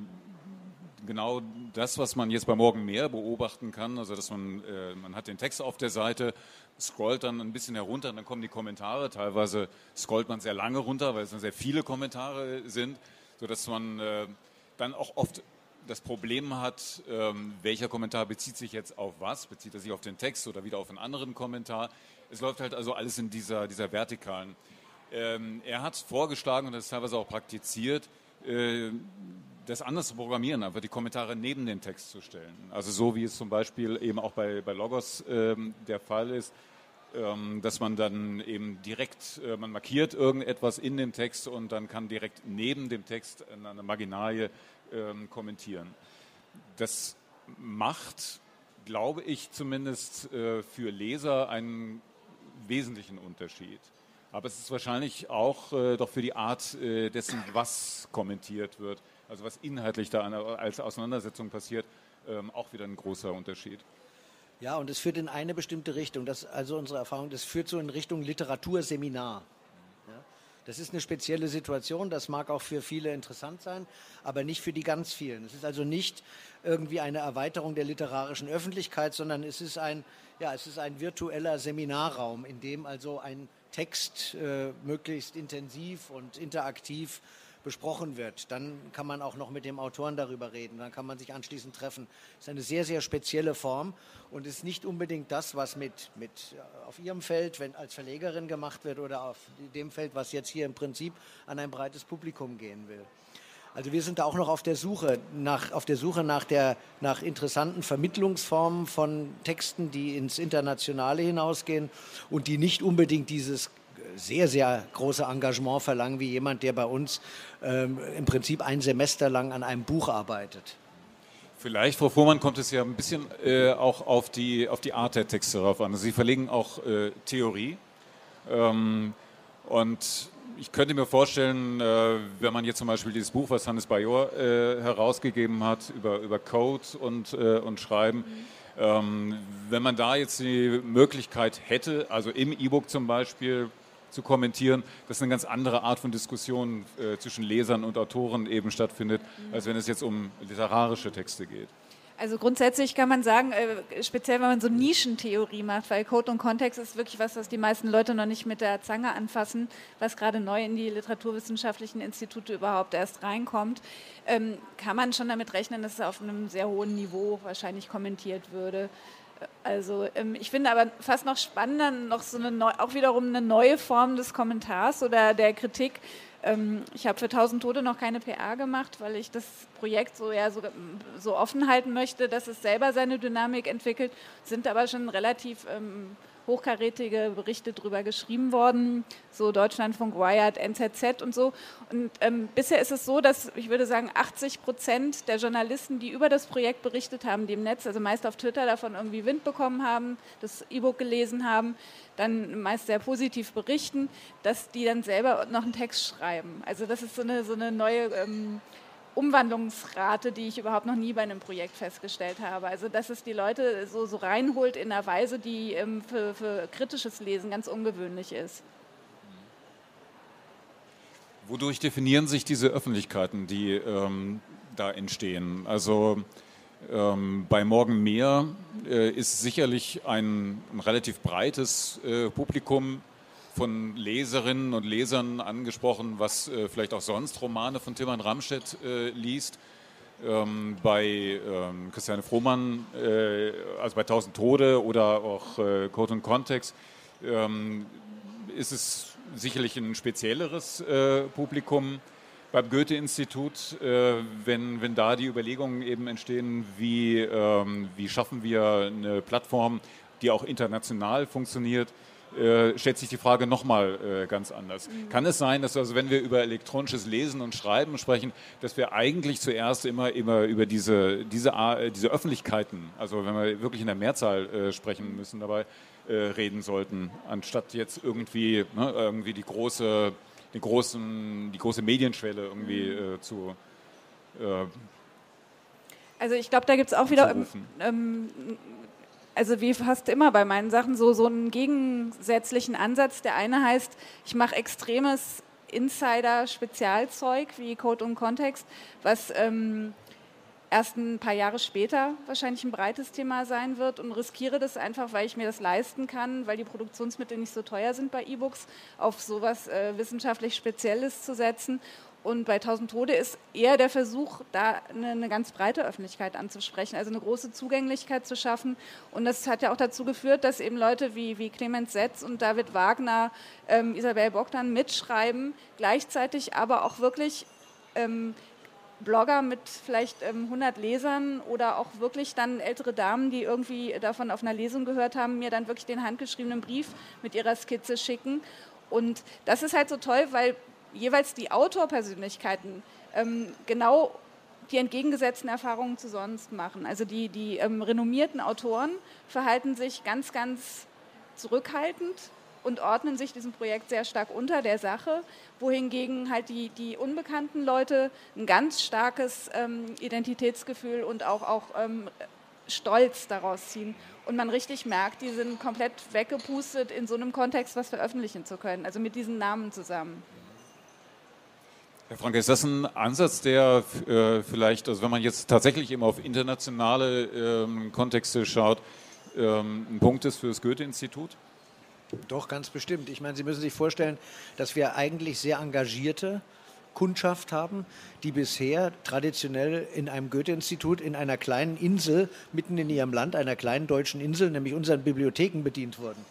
genau das, was man jetzt bei Morgen mehr beobachten kann, also dass man, äh, man hat den Text auf der Seite, scrollt dann ein bisschen herunter und dann kommen die Kommentare. Teilweise scrollt man sehr lange runter, weil es dann sehr viele Kommentare sind, sodass man äh, dann auch oft das Problem hat, ähm, welcher Kommentar bezieht sich jetzt auf was? Bezieht er sich auf den Text oder wieder auf einen anderen Kommentar? Es läuft halt also alles in dieser, dieser Vertikalen. Ähm, er hat vorgeschlagen und das ist teilweise auch praktiziert, äh, das anders zu programmieren, einfach die Kommentare neben den Text zu stellen. Also so wie es zum Beispiel eben auch bei, bei Logos ähm, der Fall ist, ähm, dass man dann eben direkt, äh, man markiert irgendetwas in dem Text und dann kann direkt neben dem Text eine Marginalie ähm, kommentieren. Das macht, glaube ich zumindest, äh, für Leser einen wesentlichen Unterschied. Aber es ist wahrscheinlich auch äh, doch für die Art äh, dessen, was kommentiert wird, also was inhaltlich da als Auseinandersetzung passiert, ähm, auch wieder ein großer Unterschied. Ja, und es führt in eine bestimmte Richtung. Das, also unsere Erfahrung, das führt so in Richtung Literaturseminar. Das ist eine spezielle Situation, das mag auch für viele interessant sein, aber nicht für die ganz vielen. Es ist also nicht irgendwie eine Erweiterung der literarischen Öffentlichkeit, sondern es ist ein ja, es ist ein virtueller Seminarraum, in dem also ein Text äh, möglichst intensiv und interaktiv besprochen wird. Dann kann man auch noch mit dem Autoren darüber reden. Dann kann man sich anschließend treffen. Das ist eine sehr, sehr spezielle Form und ist nicht unbedingt das, was mit, mit äh, auf Ihrem Feld, wenn als Verlegerin gemacht wird oder auf dem Feld, was jetzt hier im Prinzip an ein breites Publikum gehen will. Also wir sind da auch noch auf der Suche nach, auf der Suche nach, der, nach interessanten Vermittlungsformen von Texten, die ins Internationale hinausgehen und die nicht unbedingt dieses sehr, sehr große Engagement verlangen, wie jemand, der bei uns ähm, im Prinzip ein Semester lang an einem Buch arbeitet. Vielleicht, Frau Fuhrmann, kommt es ja ein bisschen äh, auch auf die, auf die Art der Texte darauf an. Sie verlegen auch äh, Theorie. Ähm, Und ich könnte mir vorstellen, äh, wenn man jetzt zum Beispiel dieses Buch, was Hannes Bajor äh, herausgegeben hat, über, über Code und, äh, und Schreiben, ähm, wenn man da jetzt die Möglichkeit hätte, also im E-Book zum Beispiel zu kommentieren, dass eine ganz andere Art von Diskussion äh, zwischen Lesern und Autoren eben stattfindet, mhm. als wenn es jetzt um literarische Texte geht. Also grundsätzlich kann man sagen, äh, speziell wenn man so Nischentheorie macht, weil Code und Kontext ist wirklich was, was die meisten Leute noch nicht mit der Zange anfassen, was gerade neu in die literaturwissenschaftlichen Institute überhaupt erst reinkommt, ähm, kann man schon damit rechnen, dass es auf einem sehr hohen Niveau wahrscheinlich kommentiert würde. Also ähm, ich finde aber fast noch spannender noch so eine neu, auch wiederum eine neue Form des Kommentars oder der Kritik, ähm, ich habe für 1000 Tote noch keine PR gemacht, weil ich das Projekt so, ja, so, so offen halten möchte, dass es selber seine Dynamik entwickelt, sind aber schon relativ ähm, hochkarätige Berichte darüber geschrieben worden, so Deutschlandfunk, Wired, NZZ und so. Und ähm, bisher ist es so, dass ich würde sagen, 80 Prozent der Journalisten, die über das Projekt berichtet haben, die im Netz, also meist auf Twitter davon irgendwie Wind bekommen haben, das E-Book gelesen haben, dann meist sehr positiv berichten, dass die dann selber noch einen Text schreiben. Also das ist so eine, so eine neue ähm, Umwandlungsrate, die ich überhaupt noch nie bei einem Projekt festgestellt habe. Also dass es die Leute so, so reinholt in einer Weise, die ähm, für, für kritisches Lesen ganz ungewöhnlich ist. Wodurch definieren sich diese Öffentlichkeiten, die ähm, da entstehen? Also ähm, bei Morgen mehr äh, ist sicherlich ein, ein relativ breites äh, Publikum von Leserinnen und Lesern angesprochen, was äh, vielleicht auch sonst Romane von Tilman Ramstedt äh, liest. Ähm, bei ähm, Christiane Frohmann, äh, also bei Tausend Tode oder auch äh, Code und Kontext, ähm, ist es sicherlich ein spezielleres äh, Publikum. Beim Goethe-Institut, äh, wenn, wenn da die Überlegungen eben entstehen, wie, ähm, wie schaffen wir eine Plattform, die auch international funktioniert, äh, stellt sich die Frage nochmal äh, ganz anders. Mhm. Kann es sein, dass also, wenn wir über elektronisches Lesen und Schreiben sprechen, dass wir eigentlich zuerst immer, immer über diese, diese, äh, diese Öffentlichkeiten, also wenn wir wirklich in der Mehrzahl äh, sprechen müssen, dabei äh, reden sollten, anstatt jetzt irgendwie, ne, irgendwie die große, die, großen, die große Medienschwelle irgendwie mhm. zu also ich glaube, da gibt es auch wieder ähm, also wie fast immer bei meinen Sachen, so, so einen gegensätzlichen Ansatz. Der eine heißt, ich mache extremes Insider-Spezialzeug wie Code und Kontext, was ähm, erst ein paar Jahre später wahrscheinlich ein breites Thema sein wird und riskiere das einfach, weil ich mir das leisten kann, weil die Produktionsmittel nicht so teuer sind bei E-Books, auf sowas äh, wissenschaftlich Spezielles zu setzen und bei 1000 Tode ist eher der Versuch, da eine, eine, ganz breite Öffentlichkeit anzusprechen, also eine große Zugänglichkeit zu schaffen. Und das hat ja auch dazu geführt, dass eben Leute wie, wie Clemens Setz und David Wagner, ähm, Isabel Bogdan mitschreiben, gleichzeitig aber auch wirklich ähm, Blogger mit vielleicht ähm, 100 Lesern oder auch wirklich dann ältere Damen, die irgendwie davon auf einer Lesung gehört haben, mir dann wirklich den handgeschriebenen Brief mit ihrer Skizze schicken. Und das ist halt so toll, weil jeweils die Autorpersönlichkeiten ähm, genau die entgegengesetzten Erfahrungen zu sonst machen. Also die, die ähm, renommierten Autoren verhalten sich ganz, ganz zurückhaltend und ordnen sich diesem Projekt sehr stark unter der Sache, wohingegen halt die, die unbekannten Leute ein ganz starkes ähm, Identitätsgefühl und auch, auch ähm, Stolz daraus ziehen. Und man richtig merkt, die sind komplett weggepustet, in so einem Kontext was veröffentlichen zu können, also mit diesen Namen zusammen. Herr Frank, ist das ein Ansatz, der äh, vielleicht, also wenn man jetzt tatsächlich immer auf internationale ähm, Kontexte schaut, ähm, ein Punkt ist für das Goethe-Institut? Doch, ganz bestimmt. Ich meine, Sie müssen sich vorstellen, dass wir eigentlich sehr engagierte Kundschaft haben, die bisher traditionell in einem Goethe-Institut in einer kleinen Insel mitten in ihrem Land, einer kleinen deutschen Insel, nämlich unseren Bibliotheken bedient wurden.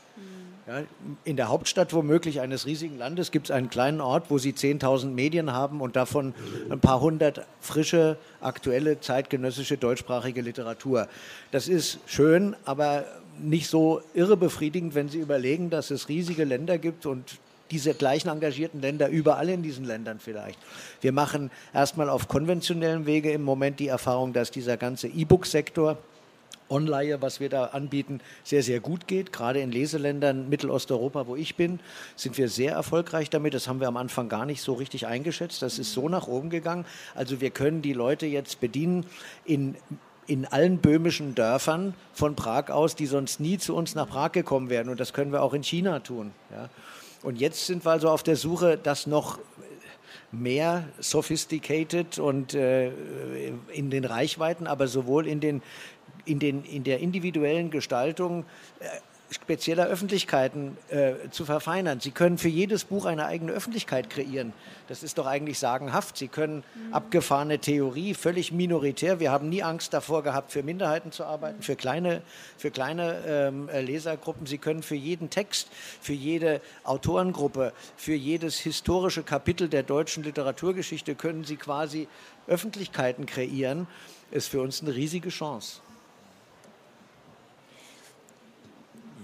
Ja, in der Hauptstadt womöglich eines riesigen Landes gibt es einen kleinen Ort, wo sie 10.000 Medien haben und davon ein paar hundert frische, aktuelle, zeitgenössische deutschsprachige Literatur. Das ist schön, aber nicht so irre befriedigend, wenn Sie überlegen, dass es riesige Länder gibt und diese gleichen engagierten Länder überall in diesen Ländern vielleicht. Wir machen erstmal auf konventionellen Wege im Moment die Erfahrung, dass dieser ganze E-Book-Sektor Online, was wir da anbieten, sehr, sehr gut geht. Gerade in Leseländern Mittelosteuropa, wo ich bin, sind wir sehr erfolgreich damit. Das haben wir am Anfang gar nicht so richtig eingeschätzt. Das ist so nach oben gegangen. Also wir können die Leute jetzt bedienen in in allen böhmischen Dörfern von Prag aus, die sonst nie zu uns nach Prag gekommen wären. Und das können wir auch in China tun. Ja. Und jetzt sind wir also auf der Suche, das noch mehr sophisticated und äh, in den Reichweiten, aber sowohl in, den, in, den, in der individuellen Gestaltung äh, spezieller Öffentlichkeiten äh, zu verfeinern. Sie können für jedes Buch eine eigene Öffentlichkeit kreieren. Das ist doch eigentlich sagenhaft. Sie können mhm. abgefahrene Theorie, völlig minoritär. Wir haben nie Angst davor gehabt, für Minderheiten zu arbeiten, für kleine, für kleine ähm, äh, Lesergruppen. Sie können für jeden Text, für jede Autorengruppe, für jedes historische Kapitel der deutschen Literaturgeschichte können Sie quasi Öffentlichkeiten kreieren. Ist für uns eine riesige Chance.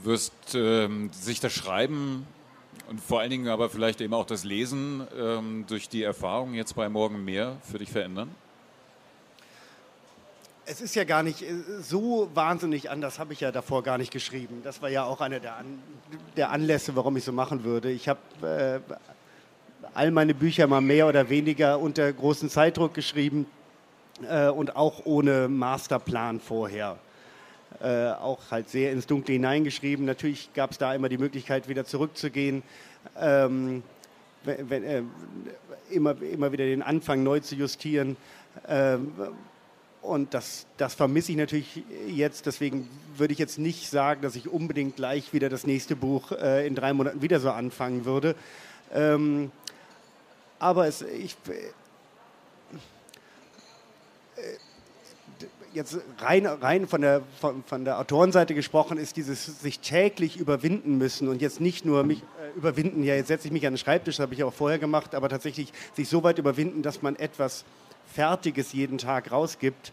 Wirst ähm, sich das Schreiben und vor allen Dingen aber vielleicht eben auch das Lesen ähm, durch die Erfahrung jetzt bei Morgen mehr für dich verändern? Es ist ja gar nicht äh, so wahnsinnig anders, habe ich ja davor gar nicht geschrieben. Das war ja auch einer der, An der Anlässe, warum ich so machen würde. Ich habe äh, all meine Bücher mal mehr oder weniger unter großem Zeitdruck geschrieben äh, und auch ohne Masterplan vorher äh, auch halt sehr ins Dunkle hineingeschrieben. Natürlich gab es da immer die Möglichkeit, wieder zurückzugehen, ähm, wenn, äh, immer, immer wieder den Anfang neu zu justieren. Ähm, und das, das vermisse ich natürlich jetzt. Deswegen würde ich jetzt nicht sagen, dass ich unbedingt gleich wieder das nächste Buch äh, in drei Monaten wieder so anfangen würde. Ähm, aber es, ich, jetzt rein, rein von, der, von, von, der Autorenseite gesprochen, ist dieses sich täglich überwinden müssen und jetzt nicht nur mich äh, überwinden, ja, jetzt setze ich mich an den Schreibtisch, das habe ich auch vorher gemacht, aber tatsächlich sich so weit überwinden, dass man etwas Fertiges jeden Tag rausgibt.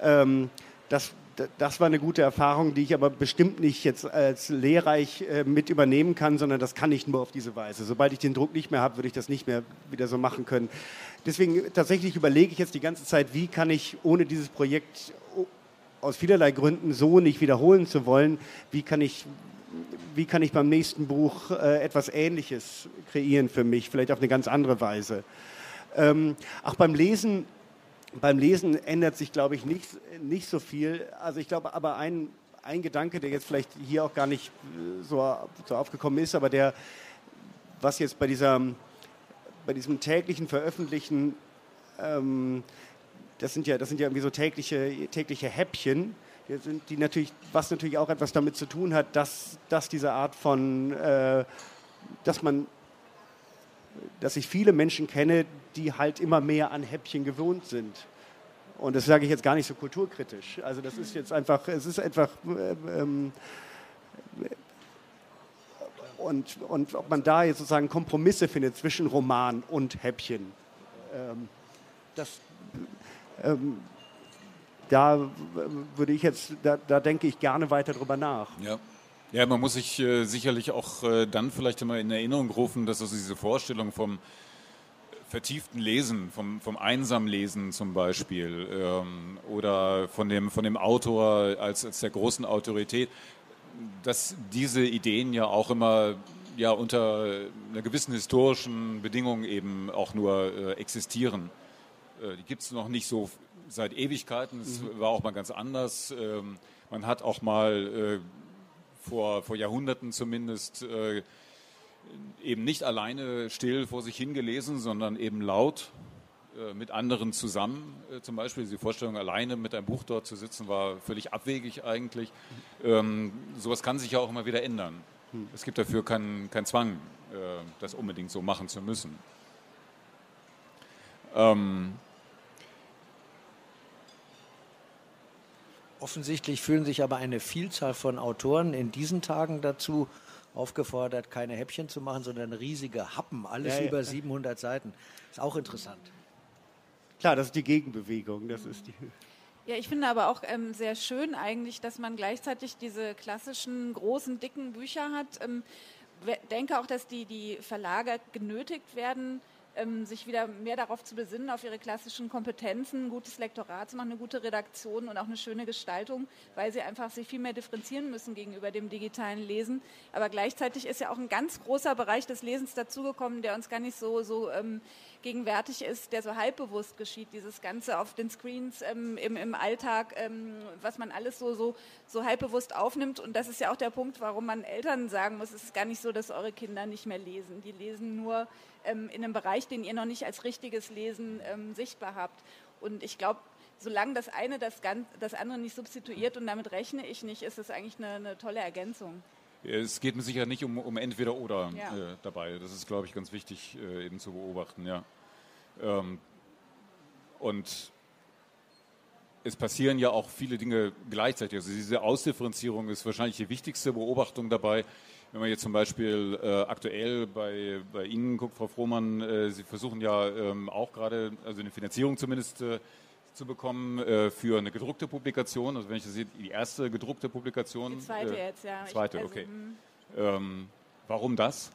Ähm, das, das war eine gute Erfahrung, die ich aber bestimmt nicht jetzt als lehrreich äh, mit übernehmen kann, sondern das kann ich nur auf diese Weise. Sobald ich den Druck nicht mehr habe, würde ich das nicht mehr wieder so machen können. Deswegen tatsächlich überlege ich jetzt die ganze Zeit, wie kann ich ohne dieses Projekt aus vielerlei Gründen so nicht wiederholen zu wollen, wie kann ich, wie kann ich beim nächsten Buch äh, etwas Ähnliches kreieren für mich, vielleicht auf eine ganz andere Weise. Ähm, auch beim Lesen, beim Lesen ändert sich, glaube ich, nicht, nicht so viel. Also ich glaube, aber ein, ein Gedanke, der jetzt vielleicht hier auch gar nicht äh, so, so aufgekommen ist, aber der, was jetzt bei, dieser, bei diesem täglichen Veröffentlichen ähm, das sind ja, das sind ja irgendwie so tägliche, tägliche Häppchen, die, sind, die natürlich, was natürlich auch etwas damit zu tun hat, dass, dass diese Art von, äh, dass man, dass ich viele Menschen kenne, die halt immer mehr an Häppchen gewohnt sind. Und das sage ich jetzt gar nicht so kulturkritisch. Also das ist jetzt einfach, es ist einfach, äh, ähm, und, und ob man da jetzt sozusagen Kompromisse findet zwischen Roman und Häppchen, ähm, das, ähm, da würde ich jetzt, da, da, denke ich gerne weiter drüber nach. Ja. Ja, man muss sich äh, sicherlich auch äh, dann vielleicht immer in Erinnerung rufen, dass also diese Vorstellung vom vertieften Lesen, vom, vom einsamen Lesen zum Beispiel ähm, oder von dem, von dem Autor als, als der großen Autorität, dass diese Ideen ja auch immer ja, unter einer gewissen historischen Bedingung eben auch nur äh, existieren. Äh, die gibt es noch nicht so seit Ewigkeiten. Es mhm. war auch mal ganz anders. Ähm, man hat auch mal äh, vor, vor Jahrhunderten zumindest äh, eben nicht alleine still vor sich hingelesen, sondern eben laut mit anderen zusammen. Zum Beispiel die Vorstellung, alleine mit einem Buch dort zu sitzen, war völlig abwegig eigentlich. Ähm, sowas kann sich ja auch immer wieder ändern. Mhm. Es gibt dafür keinen kein Zwang, das unbedingt so machen zu müssen. Ähm, Offensichtlich fühlen sich aber eine Vielzahl von Autoren in diesen Tagen dazu aufgefordert, keine Häppchen zu machen, sondern riesige Happen, alles ja, ja. über 700 Seiten. Ist auch interessant. Klar, das ist die Gegenbewegung. Das ist die ja, ich finde aber auch ähm, sehr schön eigentlich, dass man gleichzeitig diese klassischen großen, dicken Bücher hat. Ähm, denke auch, dass die, die Verlage genötigt werden, ähm, sich wieder mehr darauf zu besinnen, auf ihre klassischen Kompetenzen, ein gutes Lektorat zu machen, eine gute Redaktion und auch eine schöne Gestaltung, weil sie einfach sich viel mehr differenzieren müssen gegenüber dem digitalen Lesen. Aber gleichzeitig ist ja auch ein ganz großer Bereich des Lesens dazugekommen, der uns gar nicht so, so ähm, gegenwärtig ist, der so halbbewusst geschieht, dieses Ganze auf den Screens ähm, im, im Alltag, ähm, was man alles so, so, so halbbewusst aufnimmt. Und das ist ja auch der Punkt, warum man Eltern sagen muss, es ist gar nicht so, dass eure Kinder nicht mehr lesen. Die lesen nur ähm, in einem Bereich, den ihr noch nicht als richtiges Lesen ähm, sichtbar habt. Und ich glaube, solange das eine das, das andere nicht substituiert und damit rechne ich nicht, ist es eigentlich eine, eine tolle Ergänzung. Es geht mir sicher nicht um, um entweder oder ja. äh, dabei. Das ist, glaube ich, ganz wichtig äh, eben zu beobachten. Ja. Ähm, und es passieren ja auch viele Dinge gleichzeitig. Also diese Ausdifferenzierung ist wahrscheinlich die wichtigste Beobachtung dabei. Wenn man jetzt zum Beispiel äh, aktuell bei, bei Ihnen guckt, Frau Frohmann, äh, Sie versuchen ja ähm, auch gerade, also eine Finanzierung zumindest äh, zu bekommen äh, für eine gedruckte Publikation. Also wenn ich das sehe, die erste gedruckte Publikation. Die zweite äh, jetzt, ja. Zweite, ich, also, okay. Hm. Ähm, warum das?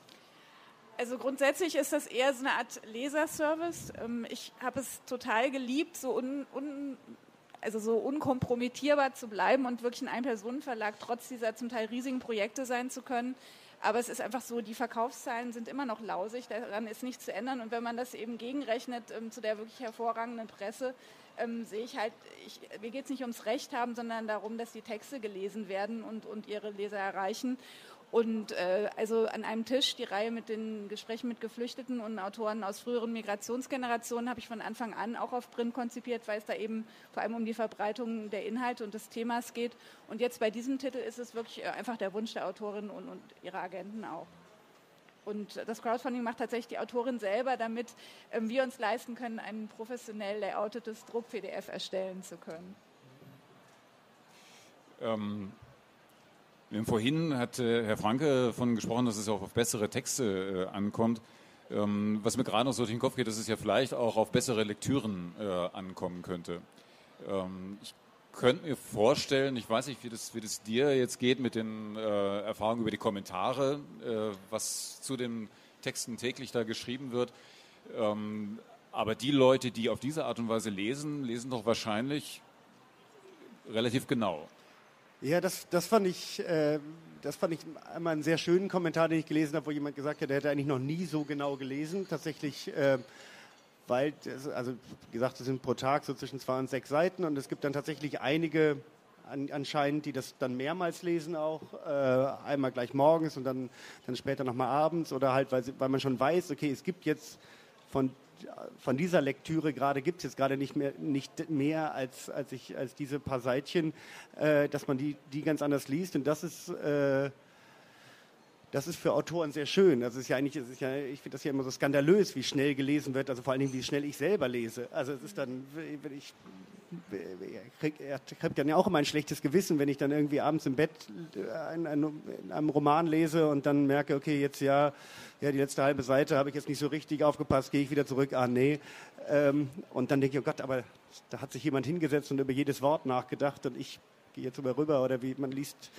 Also grundsätzlich ist das eher so eine Art Leserservice. Ähm, ich habe es total geliebt, so un, un, also so unkompromittierbar zu bleiben und wirklich ein Ein-Personen-Verlag trotz dieser zum Teil riesigen Projekte sein zu können. Aber es ist einfach so, die Verkaufszahlen sind immer noch lausig, daran ist nichts zu ändern. Und wenn man das eben gegenrechnet ähm, zu der wirklich hervorragenden Presse, ähm, sehe ich halt, ich, mir geht es nicht ums Recht haben, sondern darum, dass die Texte gelesen werden und, und ihre Leser erreichen. Und äh, also an einem Tisch die Reihe mit den Gesprächen mit Geflüchteten und Autoren aus früheren Migrationsgenerationen habe ich von Anfang an auch auf Print konzipiert, weil es da eben vor allem um die Verbreitung der Inhalte und des Themas geht. Und jetzt bei diesem Titel ist es wirklich äh, einfach der Wunsch der Autorin und, und ihrer Agenten auch. Und das Crowdfunding macht tatsächlich die Autorin selber, damit ähm, wir uns leisten können, ein professionell layoutetes Druck-PDF erstellen zu können. Ähm, Vorhin hat äh, Herr Franke davon gesprochen, dass es auch auf bessere Texte äh, ankommt. Ähm, was mir gerade noch so durch den Kopf geht, dass es ja vielleicht auch auf bessere Lektüren äh, ankommen könnte. Ähm, ich könnte mir vorstellen, ich weiß nicht, wie das, wie das dir jetzt geht mit den äh, Erfahrungen über die Kommentare, äh, was zu den Texten täglich da geschrieben wird. Ähm, aber die Leute, die auf diese Art und Weise lesen, lesen doch wahrscheinlich relativ genau. Ja, das, das, fand ich, äh, das fand ich einmal einen sehr schönen Kommentar, den ich gelesen habe, wo jemand gesagt hat, er hätte eigentlich noch nie so genau gelesen. Tatsächlich, äh, weil, das, also wie gesagt, es sind pro Tag so zwischen zwei und sechs Seiten und es gibt dann tatsächlich einige an, anscheinend, die das dann mehrmals lesen auch, äh, einmal gleich morgens und dann, dann später nochmal abends oder halt, weil, weil man schon weiß, okay, es gibt jetzt von von dieser Lektüre gerade gibt es jetzt gerade nicht mehr, nicht mehr als, als, ich, als diese paar Seitchen, äh, dass man die, die ganz anders liest. Und das ist, äh, das ist für Autoren sehr schön. Das ist ja eigentlich, ist ja, ich finde das ja immer so skandalös, wie schnell gelesen wird, also vor allen Dingen, wie schnell ich selber lese. Also es ist dann, wenn ich er kriegt dann ja auch immer ein schlechtes Gewissen, wenn ich dann irgendwie abends im Bett in einem Roman lese und dann merke, okay, jetzt ja, ja, die letzte halbe Seite habe ich jetzt nicht so richtig aufgepasst, gehe ich wieder zurück, ah nee. Ähm, und dann denke ich, oh Gott, aber da hat sich jemand hingesetzt und über jedes Wort nachgedacht und ich gehe jetzt über rüber oder wie man liest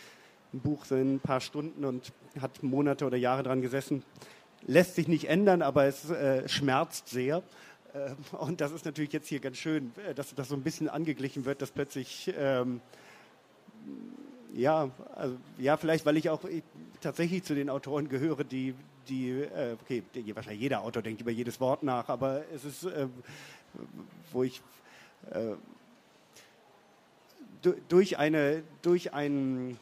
ein Buch so in ein paar Stunden und hat Monate oder Jahre dran gesessen. Lässt sich nicht ändern, aber es äh, schmerzt sehr. Ähm, und das ist natürlich jetzt hier ganz schön, äh, dass das so ein bisschen angeglichen wird, dass plötzlich, ähm, ja, also, ja, vielleicht, weil ich auch ich, tatsächlich zu den Autoren gehöre, die, die äh, okay, die, wahrscheinlich jeder Autor denkt über jedes Wort nach, aber es ist, äh, wo ich äh, durch eine, durch einen, äh,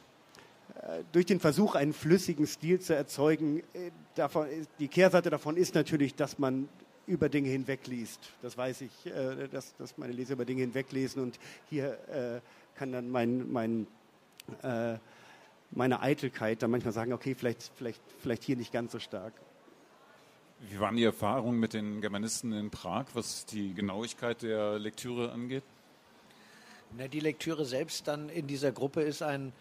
durch den Versuch, einen flüssigen Stil zu erzeugen, äh, davon, die Kehrseite davon ist natürlich, dass man über Dinge hinwegliest. Das weiß ich, äh, dass, dass meine Leser über Dinge hinweglesen und hier äh, kann dann mein, mein, äh, meine Eitelkeit dann manchmal sagen, okay, vielleicht, vielleicht, vielleicht hier nicht ganz so stark. Wie waren die Erfahrungen mit den Germanisten in Prag, was die Genauigkeit der Lektüre angeht? Na, die Lektüre selbst dann in dieser Gruppe ist ein,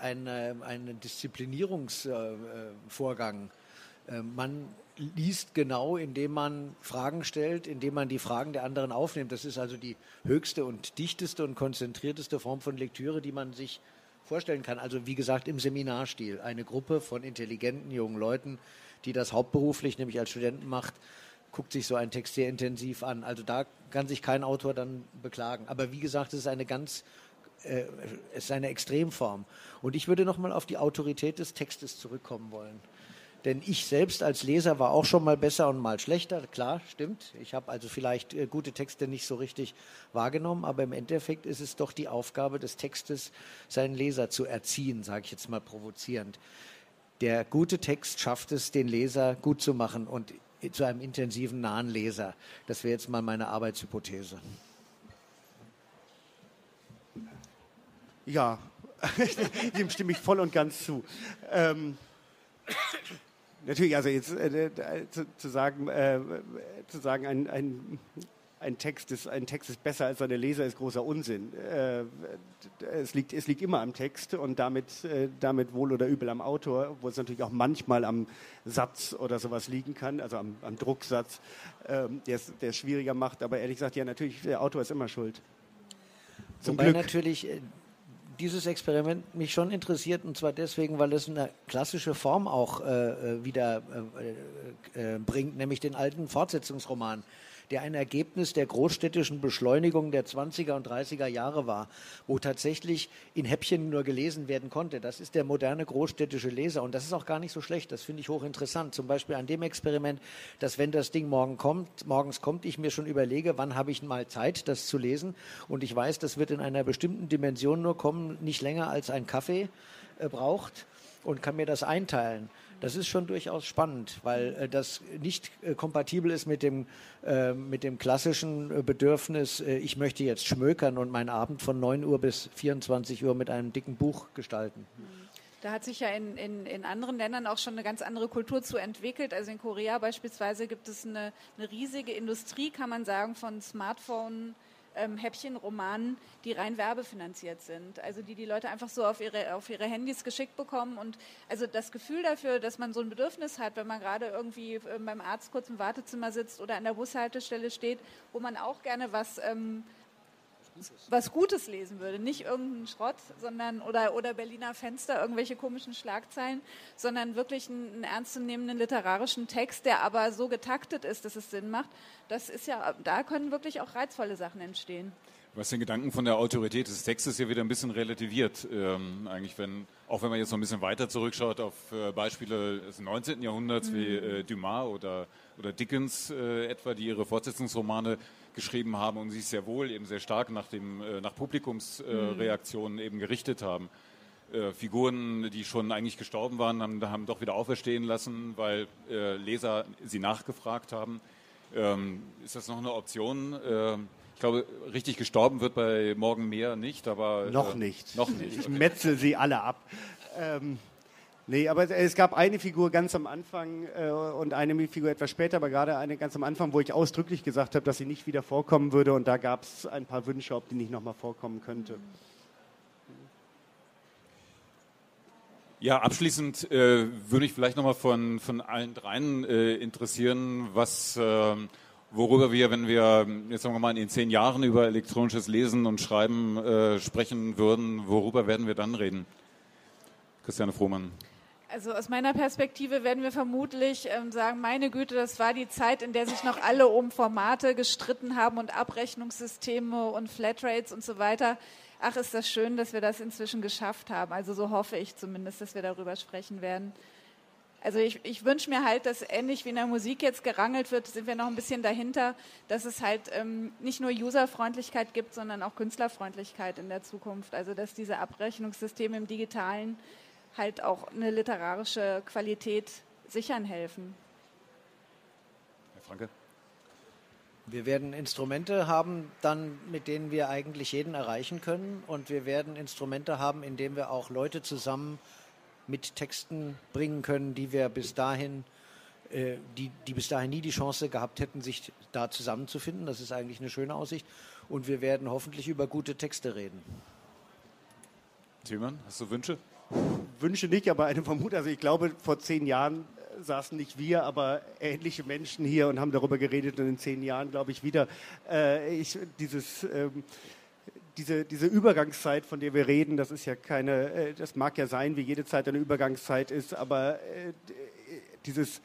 ein, äh, ein Disziplinierungsvorgang. Äh, man liest genau, indem man Fragen stellt, indem man die Fragen der anderen aufnimmt. Das ist also die höchste und dichteste und konzentrierteste Form von Lektüre, die man sich vorstellen kann. Also wie gesagt im Seminarstil. Eine Gruppe von intelligenten jungen Leuten, die das hauptberuflich, nämlich als Studenten macht, guckt sich so ein Text sehr intensiv an. Also da kann sich kein Autor dann beklagen. Aber wie gesagt, es ist eine ganz äh, ist eine Extremform. Und ich würde nochmal auf die Autorität des Textes zurückkommen wollen. Denn ich selbst als Leser war auch schon mal besser und mal schlechter. Klar, stimmt. Ich habe also vielleicht äh, gute Texte nicht so richtig wahrgenommen, aber im Endeffekt ist es doch die Aufgabe des Textes, seinen Leser zu erziehen, sage ich jetzt mal provozierend. Der gute Text schafft es, den Leser gut zu machen und zu einem intensiven, nahen Leser. Das wäre jetzt mal meine Arbeitshypothese. Ja, [LAUGHS] dem stimme ich voll und ganz zu. Ähm, natürlich, also jetzt äh, äh, zu, zu, sagen, äh, zu sagen ein, ein, ein, Text ist, ein Text ist besser als seine Leser, ist großer Unsinn. Äh, es, liegt, es liegt immer am Text und damit, äh, damit wohl oder übel am Autor, wo es natürlich auch manchmal am Satz oder sowas liegen kann, also am, am Drucksatz, ähm, der es schwieriger macht. Aber ehrlich gesagt, ja, natürlich, der Autor ist immer schuld. Zum Wobei Glück. natürlich äh, dieses Experiment mich schon interessiert und zwar deswegen, weil es eine klassische Form auch äh, äh wieder äh, äh, bringt, nämlich den alten Fortsetzungsroman der ein Ergebnis der großstädtischen Beschleunigung der 20er und 30er Jahre war, wo tatsächlich in Häppchen nur gelesen werden konnte. Das ist der moderne großstädtische Leser und das ist auch gar nicht so schlecht. Das finde ich hochinteressant. Zum Beispiel an dem Experiment, dass wenn das Ding morgen kommt, morgens kommt, ich mir schon überlege, wann habe ich mal Zeit, das zu lesen und ich weiß, das wird in einer bestimmten Dimension nur kommen, nicht länger als ein Kaffee äh, braucht und kann mir das einteilen. Das ist schon durchaus spannend, weil äh, das nicht äh, kompatibel ist mit dem, äh, mit dem klassischen äh, Bedürfnis, äh, ich möchte jetzt schmökern und meinen Abend von 9 Uhr bis 24 Uhr mit einem dicken Buch gestalten. Da hat sich ja in, in, in anderen Ländern auch schon eine ganz andere Kultur zu entwickelt. Also in Korea beispielsweise gibt es eine, eine riesige Industrie, kann man sagen, von Smartphone- ähm, Häppchenromanen, die rein werbefinanziert sind. Also die die Leute einfach so auf ihre, auf ihre Handys geschickt bekommen. Und also das Gefühl dafür, dass man so ein Bedürfnis hat, wenn man gerade irgendwie äh, beim Arzt kurz im Wartezimmer sitzt oder an der Bushaltestelle steht, wo man auch gerne was... Ähm, was Gutes lesen würde, nicht irgendeinen Schrott, sondern oder, oder Berliner Fenster, irgendwelche komischen Schlagzeilen, sondern wirklich einen, einen ernstzunehmenden literarischen Text, der aber so getaktet ist, dass es Sinn macht. Das ist ja, da können wirklich auch reizvolle Sachen entstehen. Was den Gedanken von der Autorität des Textes ja wieder ein bisschen relativiert. Ähm, eigentlich, wenn, auch wenn man jetzt noch ein bisschen weiter zurückschaut auf äh, Beispiele des 19. Jahrhunderts mhm. wie äh, Dumas oder, oder Dickens äh, etwa, die ihre Fortsetzungsromane geschrieben haben und sich sehr wohl eben sehr stark nach, dem, äh, nach Publikumsreaktionen mhm. eben gerichtet haben. Äh, Figuren, die schon eigentlich gestorben waren, haben, haben doch wieder auferstehen lassen, weil äh, Leser sie nachgefragt haben. Ähm, ist das noch eine Option? Äh, ich glaube, richtig gestorben wird bei Morgen mehr nicht, aber. Noch nicht. Noch nicht. Ich metzel sie alle ab. Ähm, Nee, aber es gab eine Figur ganz am Anfang äh, und eine Figur etwas später, aber gerade eine ganz am Anfang, wo ich ausdrücklich gesagt habe, dass sie nicht wieder vorkommen würde und da gab es ein paar Wünsche, ob die nicht nochmal vorkommen könnte. Ja, abschließend äh, würde ich vielleicht nochmal von, von allen dreien äh, interessieren, was, äh, worüber wir, wenn wir jetzt sagen wir mal in zehn Jahren über elektronisches Lesen und Schreiben äh, sprechen würden, worüber werden wir dann reden? Christiane Frohmann. Also aus meiner Perspektive werden wir vermutlich ähm, sagen, meine Güte, das war die Zeit, in der sich noch alle um Formate gestritten haben und Abrechnungssysteme und Flatrates und so weiter. Ach, ist das schön, dass wir das inzwischen geschafft haben. Also so hoffe ich zumindest, dass wir darüber sprechen werden. Also ich, ich wünsche mir halt, dass ähnlich wie in der Musik jetzt gerangelt wird, sind wir noch ein bisschen dahinter, dass es halt ähm, nicht nur Userfreundlichkeit gibt, sondern auch Künstlerfreundlichkeit in der Zukunft. Also dass diese Abrechnungssysteme im digitalen halt auch eine literarische Qualität sichern helfen. Herr Franke? Wir werden Instrumente haben, dann, mit denen wir eigentlich jeden erreichen können. Und wir werden Instrumente haben, in denen wir auch Leute zusammen mit Texten bringen können, die wir bis dahin, äh, die, die bis dahin nie die Chance gehabt hätten, sich da zusammenzufinden. Das ist eigentlich eine schöne Aussicht. Und wir werden hoffentlich über gute Texte reden. Thielmann, hast du Wünsche? Wünsche nicht, aber eine Vermutung. Also ich glaube, vor zehn Jahren saßen nicht wir, aber ähnliche Menschen hier und haben darüber geredet und in zehn Jahren, glaube ich, wieder äh, ich, dieses, ähm, diese, diese Übergangszeit, von der wir reden, das ist ja keine, äh, das mag ja sein, wie jede Zeit eine Übergangszeit ist, aber äh, dieses,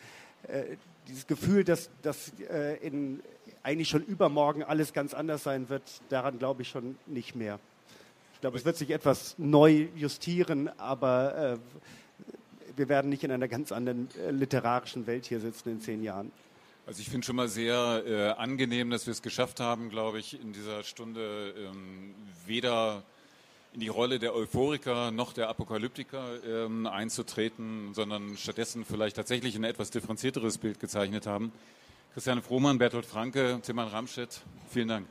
äh, dieses Gefühl, dass, dass äh, in, eigentlich schon übermorgen alles ganz anders sein wird, daran glaube ich schon nicht mehr. Ich glaube, es wird sich etwas neu justieren, aber äh, wir werden nicht in einer ganz anderen äh, literarischen Welt hier sitzen in zehn Jahren. Also ich finde schon mal sehr äh, angenehm, dass wir es geschafft haben, glaube ich, in dieser Stunde ähm, weder in die Rolle der Euphoriker noch der Apokalyptiker ähm, einzutreten, sondern stattdessen vielleicht tatsächlich ein etwas differenzierteres Bild gezeichnet haben. Christiane Frohmann, Bertolt Franke, Timmann Ramstedt, vielen Dank.